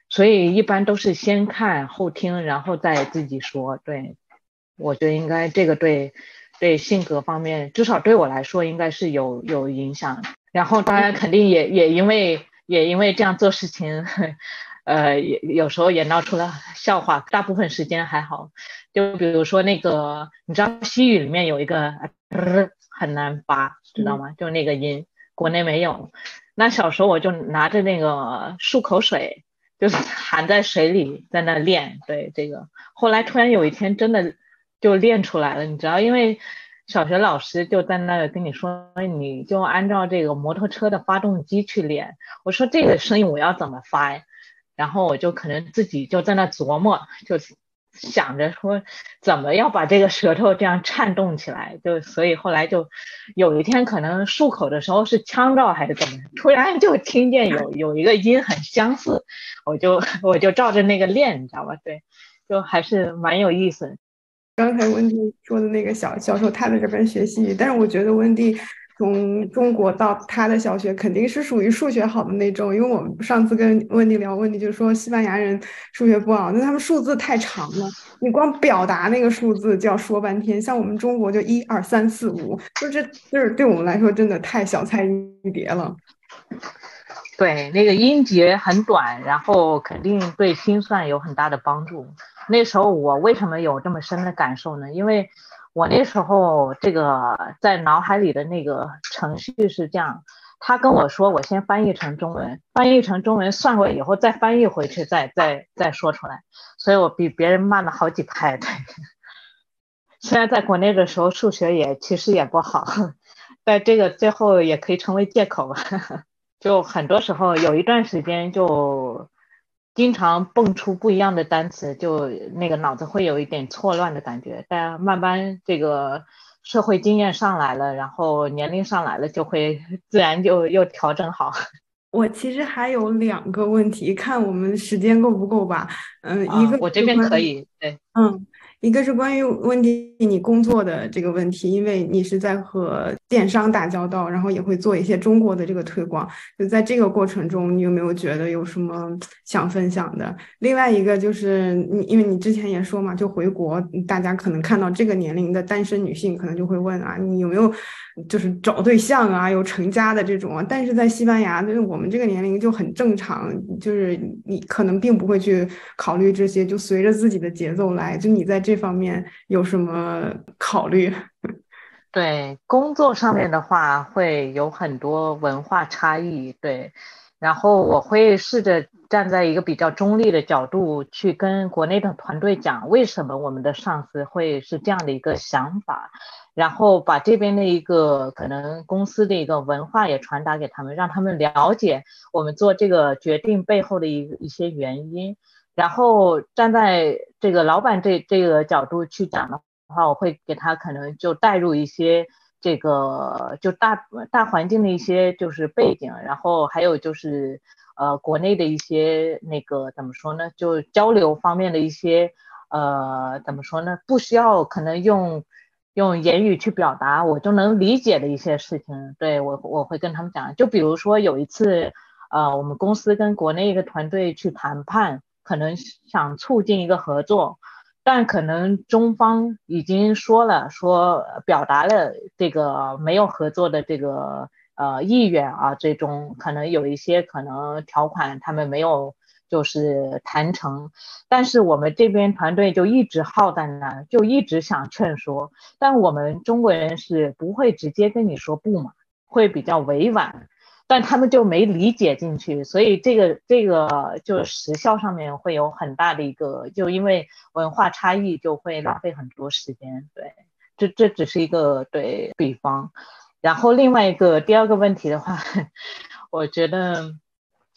所以一般都是先看后听，然后再自己说。对，我觉得应该这个对，对性格方面，至少对我来说应该是有有影响。然后当然肯定也也因为也因为这样做事情。呃，也有时候也闹出了笑话，大部分时间还好。就比如说那个，你知道西语里面有一个很难发，知道吗？就那个音，国内没有。那小时候我就拿着那个漱口水，就是含在水里在那练。对这个，后来突然有一天真的就练出来了，你知道，因为小学老师就在那跟你说，你就按照这个摩托车的发动机去练。我说这个声音我要怎么发呀？然后我就可能自己就在那琢磨，就想着说怎么要把这个舌头这样颤动起来，就所以后来就有一天可能漱口的时候是呛到还是怎么，突然就听见有有一个音很相似，我就我就照着那个练，你知道吧？对，就还是蛮有意思。刚才温蒂说的那个小小时候他在这边学习，但是我觉得温蒂从中国到他的小学肯定是属于数学好的那种，因为我们上次跟温迪聊问题，就说西班牙人数学不好，那他们数字太长了，你光表达那个数字就要说半天。像我们中国就一二三四五，就这就是对我们来说真的太小菜一碟了。对，那个音节很短，然后肯定对心算有很大的帮助。那时候我为什么有这么深的感受呢？因为。我那时候这个在脑海里的那个程序是这样，他跟我说，我先翻译成中文，翻译成中文算过以后再翻译回去，再再再说出来，所以我比别人慢了好几拍。对，虽然在国内的时候数学也其实也不好，但这个最后也可以成为借口吧。就很多时候有一段时间就。经常蹦出不一样的单词，就那个脑子会有一点错乱的感觉。但慢慢这个社会经验上来了，然后年龄上来了，就会自然就又调整好。我其实还有两个问题，看我们时间够不够吧。嗯，一个我这边可以，对，嗯。一个是关于问题你工作的这个问题，因为你是在和电商打交道，然后也会做一些中国的这个推广。就在这个过程中，你有没有觉得有什么想分享的？另外一个就是你，因为你之前也说嘛，就回国，大家可能看到这个年龄的单身女性，可能就会问啊，你有没有就是找对象啊，有成家的这种？但是在西班牙，就是我们这个年龄就很正常，就是你可能并不会去考虑这些，就随着自己的节奏来。就你在。这方面有什么考虑？对工作上面的话，会有很多文化差异。对，然后我会试着站在一个比较中立的角度去跟国内的团队讲，为什么我们的上司会是这样的一个想法，然后把这边的一个可能公司的一个文化也传达给他们，让他们了解我们做这个决定背后的一一些原因。然后站在这个老板这这个角度去讲的话，我会给他可能就带入一些这个就大大环境的一些就是背景，然后还有就是呃国内的一些那个怎么说呢，就交流方面的一些呃怎么说呢，不需要可能用用言语去表达，我就能理解的一些事情，对我我会跟他们讲，就比如说有一次呃我们公司跟国内一个团队去谈判。可能想促进一个合作，但可能中方已经说了，说表达了这个没有合作的这个呃意愿啊，最终可能有一些可能条款他们没有就是谈成，但是我们这边团队就一直耗在那，就一直想劝说，但我们中国人是不会直接跟你说不嘛，会比较委婉。但他们就没理解进去，所以这个这个就时效上面会有很大的一个，就因为文化差异就会浪费很多时间。对，这这只是一个对比方。然后另外一个第二个问题的话，我觉得，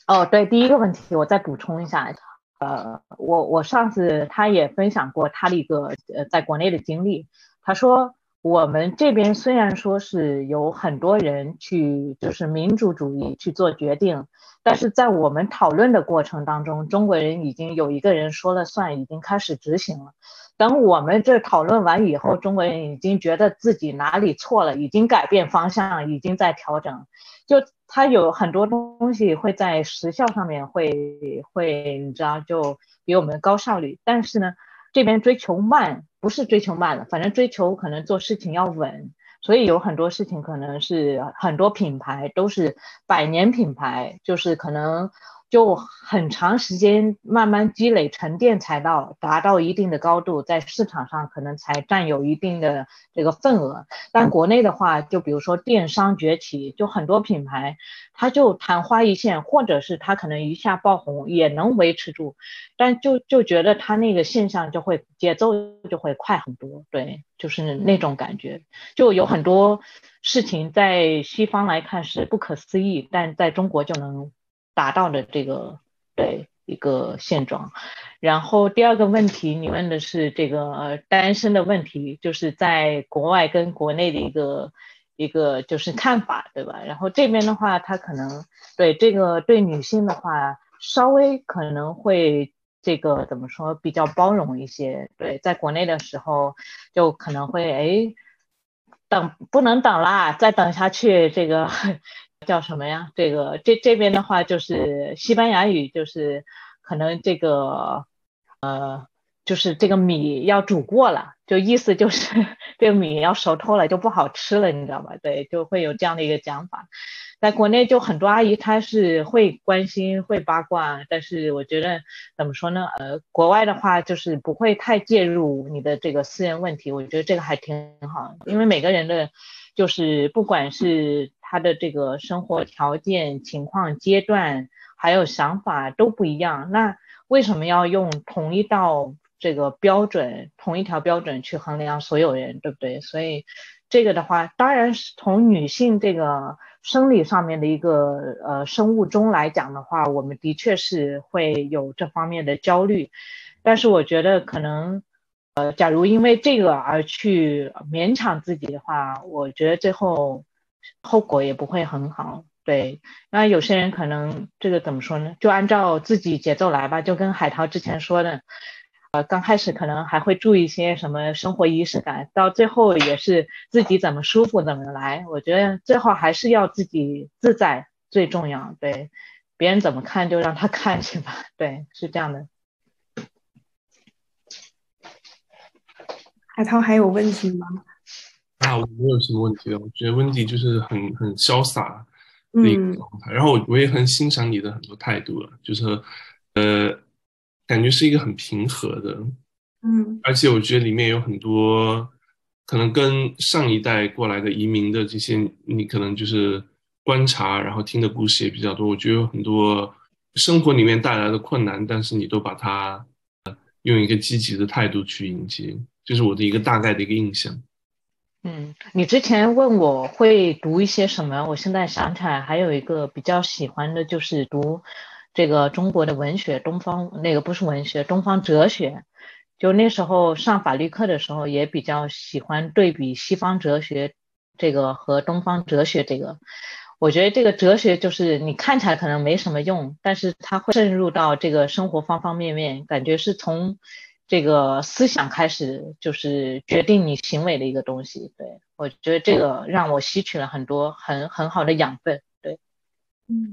哦，对，第一个问题我再补充一下，呃，我我上次他也分享过他的一个呃在国内的经历，他说。我们这边虽然说是有很多人去，就是民主主义去做决定，但是在我们讨论的过程当中，中国人已经有一个人说了算，已经开始执行了。等我们这讨论完以后，中国人已经觉得自己哪里错了，已经改变方向，已经在调整。就他有很多东西会在时效上面会会，你知道，就比我们高效率，但是呢。这边追求慢，不是追求慢了，反正追求可能做事情要稳，所以有很多事情可能是很多品牌都是百年品牌，就是可能。就很长时间慢慢积累沉淀才到达到一定的高度，在市场上可能才占有一定的这个份额。但国内的话，就比如说电商崛起，就很多品牌，它就昙花一现，或者是它可能一下爆红也能维持住，但就就觉得它那个现象就会节奏就会快很多。对，就是那种感觉，就有很多事情在西方来看是不可思议，但在中国就能。达到的这个对一个现状，然后第二个问题，你问的是这个单身的问题，就是在国外跟国内的一个一个就是看法，对吧？然后这边的话，他可能对这个对女性的话，稍微可能会这个怎么说比较包容一些。对，在国内的时候，就可能会哎。等不能等啦，再等下去这个叫什么呀？这个这这边的话就是西班牙语，就是可能这个呃，就是这个米要煮过了，就意思就是这个米要熟透了，就不好吃了，你知道吧？对，就会有这样的一个讲法。在国内就很多阿姨她是会关心会八卦，但是我觉得怎么说呢？呃，国外的话就是不会太介入你的这个私人问题，我觉得这个还挺好，因为每个人的，就是不管是他的这个生活条件、情况、阶段，还有想法都不一样，那为什么要用同一道这个标准、同一条标准去衡量所有人，对不对？所以这个的话，当然是从女性这个。生理上面的一个呃生物钟来讲的话，我们的确是会有这方面的焦虑，但是我觉得可能呃，假如因为这个而去勉强自己的话，我觉得最后后果也不会很好。对，那有些人可能这个怎么说呢？就按照自己节奏来吧，就跟海涛之前说的。呃，刚开始可能还会注意一些什么生活仪式感，到最后也是自己怎么舒服怎么来。我觉得最后还是要自己自在最重要。对，别人怎么看就让他看去吧。对，是这样的。海涛还有问题吗？啊，我没有什么问题了。我觉得温迪就是很很潇洒的一个状态，然后我我也很欣赏你的很多态度了，就是呃。感觉是一个很平和的，嗯，而且我觉得里面有很多可能跟上一代过来的移民的这些，你可能就是观察，然后听的故事也比较多。我觉得有很多生活里面带来的困难，但是你都把它用一个积极的态度去迎接，这是我的一个大概的一个印象。嗯，你之前问我会读一些什么，我现在想起来还有一个比较喜欢的就是读。这个中国的文学，东方那个不是文学，东方哲学。就那时候上法律课的时候，也比较喜欢对比西方哲学这个和东方哲学这个。我觉得这个哲学就是你看起来可能没什么用，但是它会渗入到这个生活方方面面，感觉是从这个思想开始，就是决定你行为的一个东西。对我觉得这个让我吸取了很多很很好的养分。对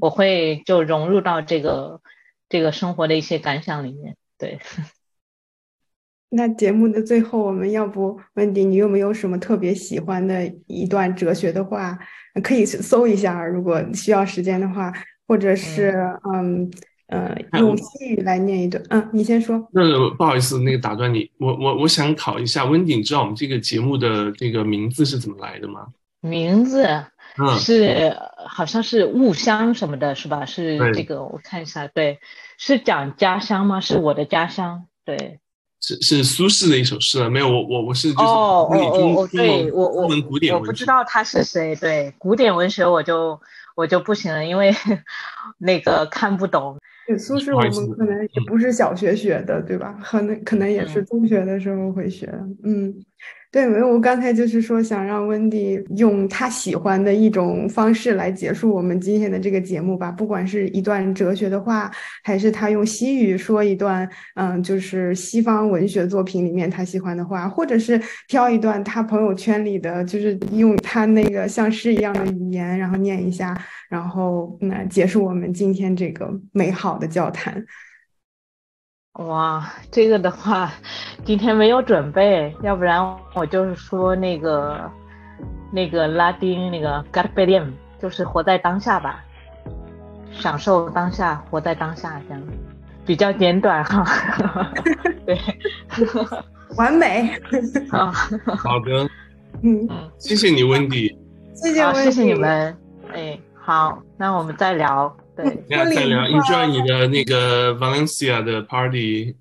我会就融入到这个这个生活的一些感想里面。对，那节目的最后，我们要不温迪，你有没有什么特别喜欢的一段哲学的话，可以搜一下，如果需要时间的话，或者是嗯呃用西语来念一段。嗯，你先说。那不好意思，那个打断你，我我我想考一下温迪，你知道我们这个节目的这个名字是怎么来的吗？名字。是，好像是故乡什么的，是吧？是这个，我看一下，对，是讲家乡吗？是我的家乡，对，是是苏轼的一首诗了，没有，我我我是就是哦哦哦，对我我古典我不知道他是谁，对，古典文学我就我就不行了，因为 那个看不懂。对，苏轼我们可能也不是小学学的，对吧？可能可能也是中学的时候会学，嗯。对，没有，我刚才就是说想让温迪用他喜欢的一种方式来结束我们今天的这个节目吧，不管是一段哲学的话，还是他用西语说一段，嗯，就是西方文学作品里面他喜欢的话，或者是挑一段他朋友圈里的，就是用他那个像诗一样的语言，然后念一下，然后那结束我们今天这个美好的交谈。哇，这个的话，今天没有准备，要不然我就是说那个那个拉丁那个 g a r b e d i m 就是活在当下吧，享受当下，活在当下，这样比较简短哈。对，完美。好，好的，嗯，谢谢你，温迪。谢谢，谢谢你们。哎，好，那我们再聊。对，再聊，enjoy 你的那个 Valencia 的 party。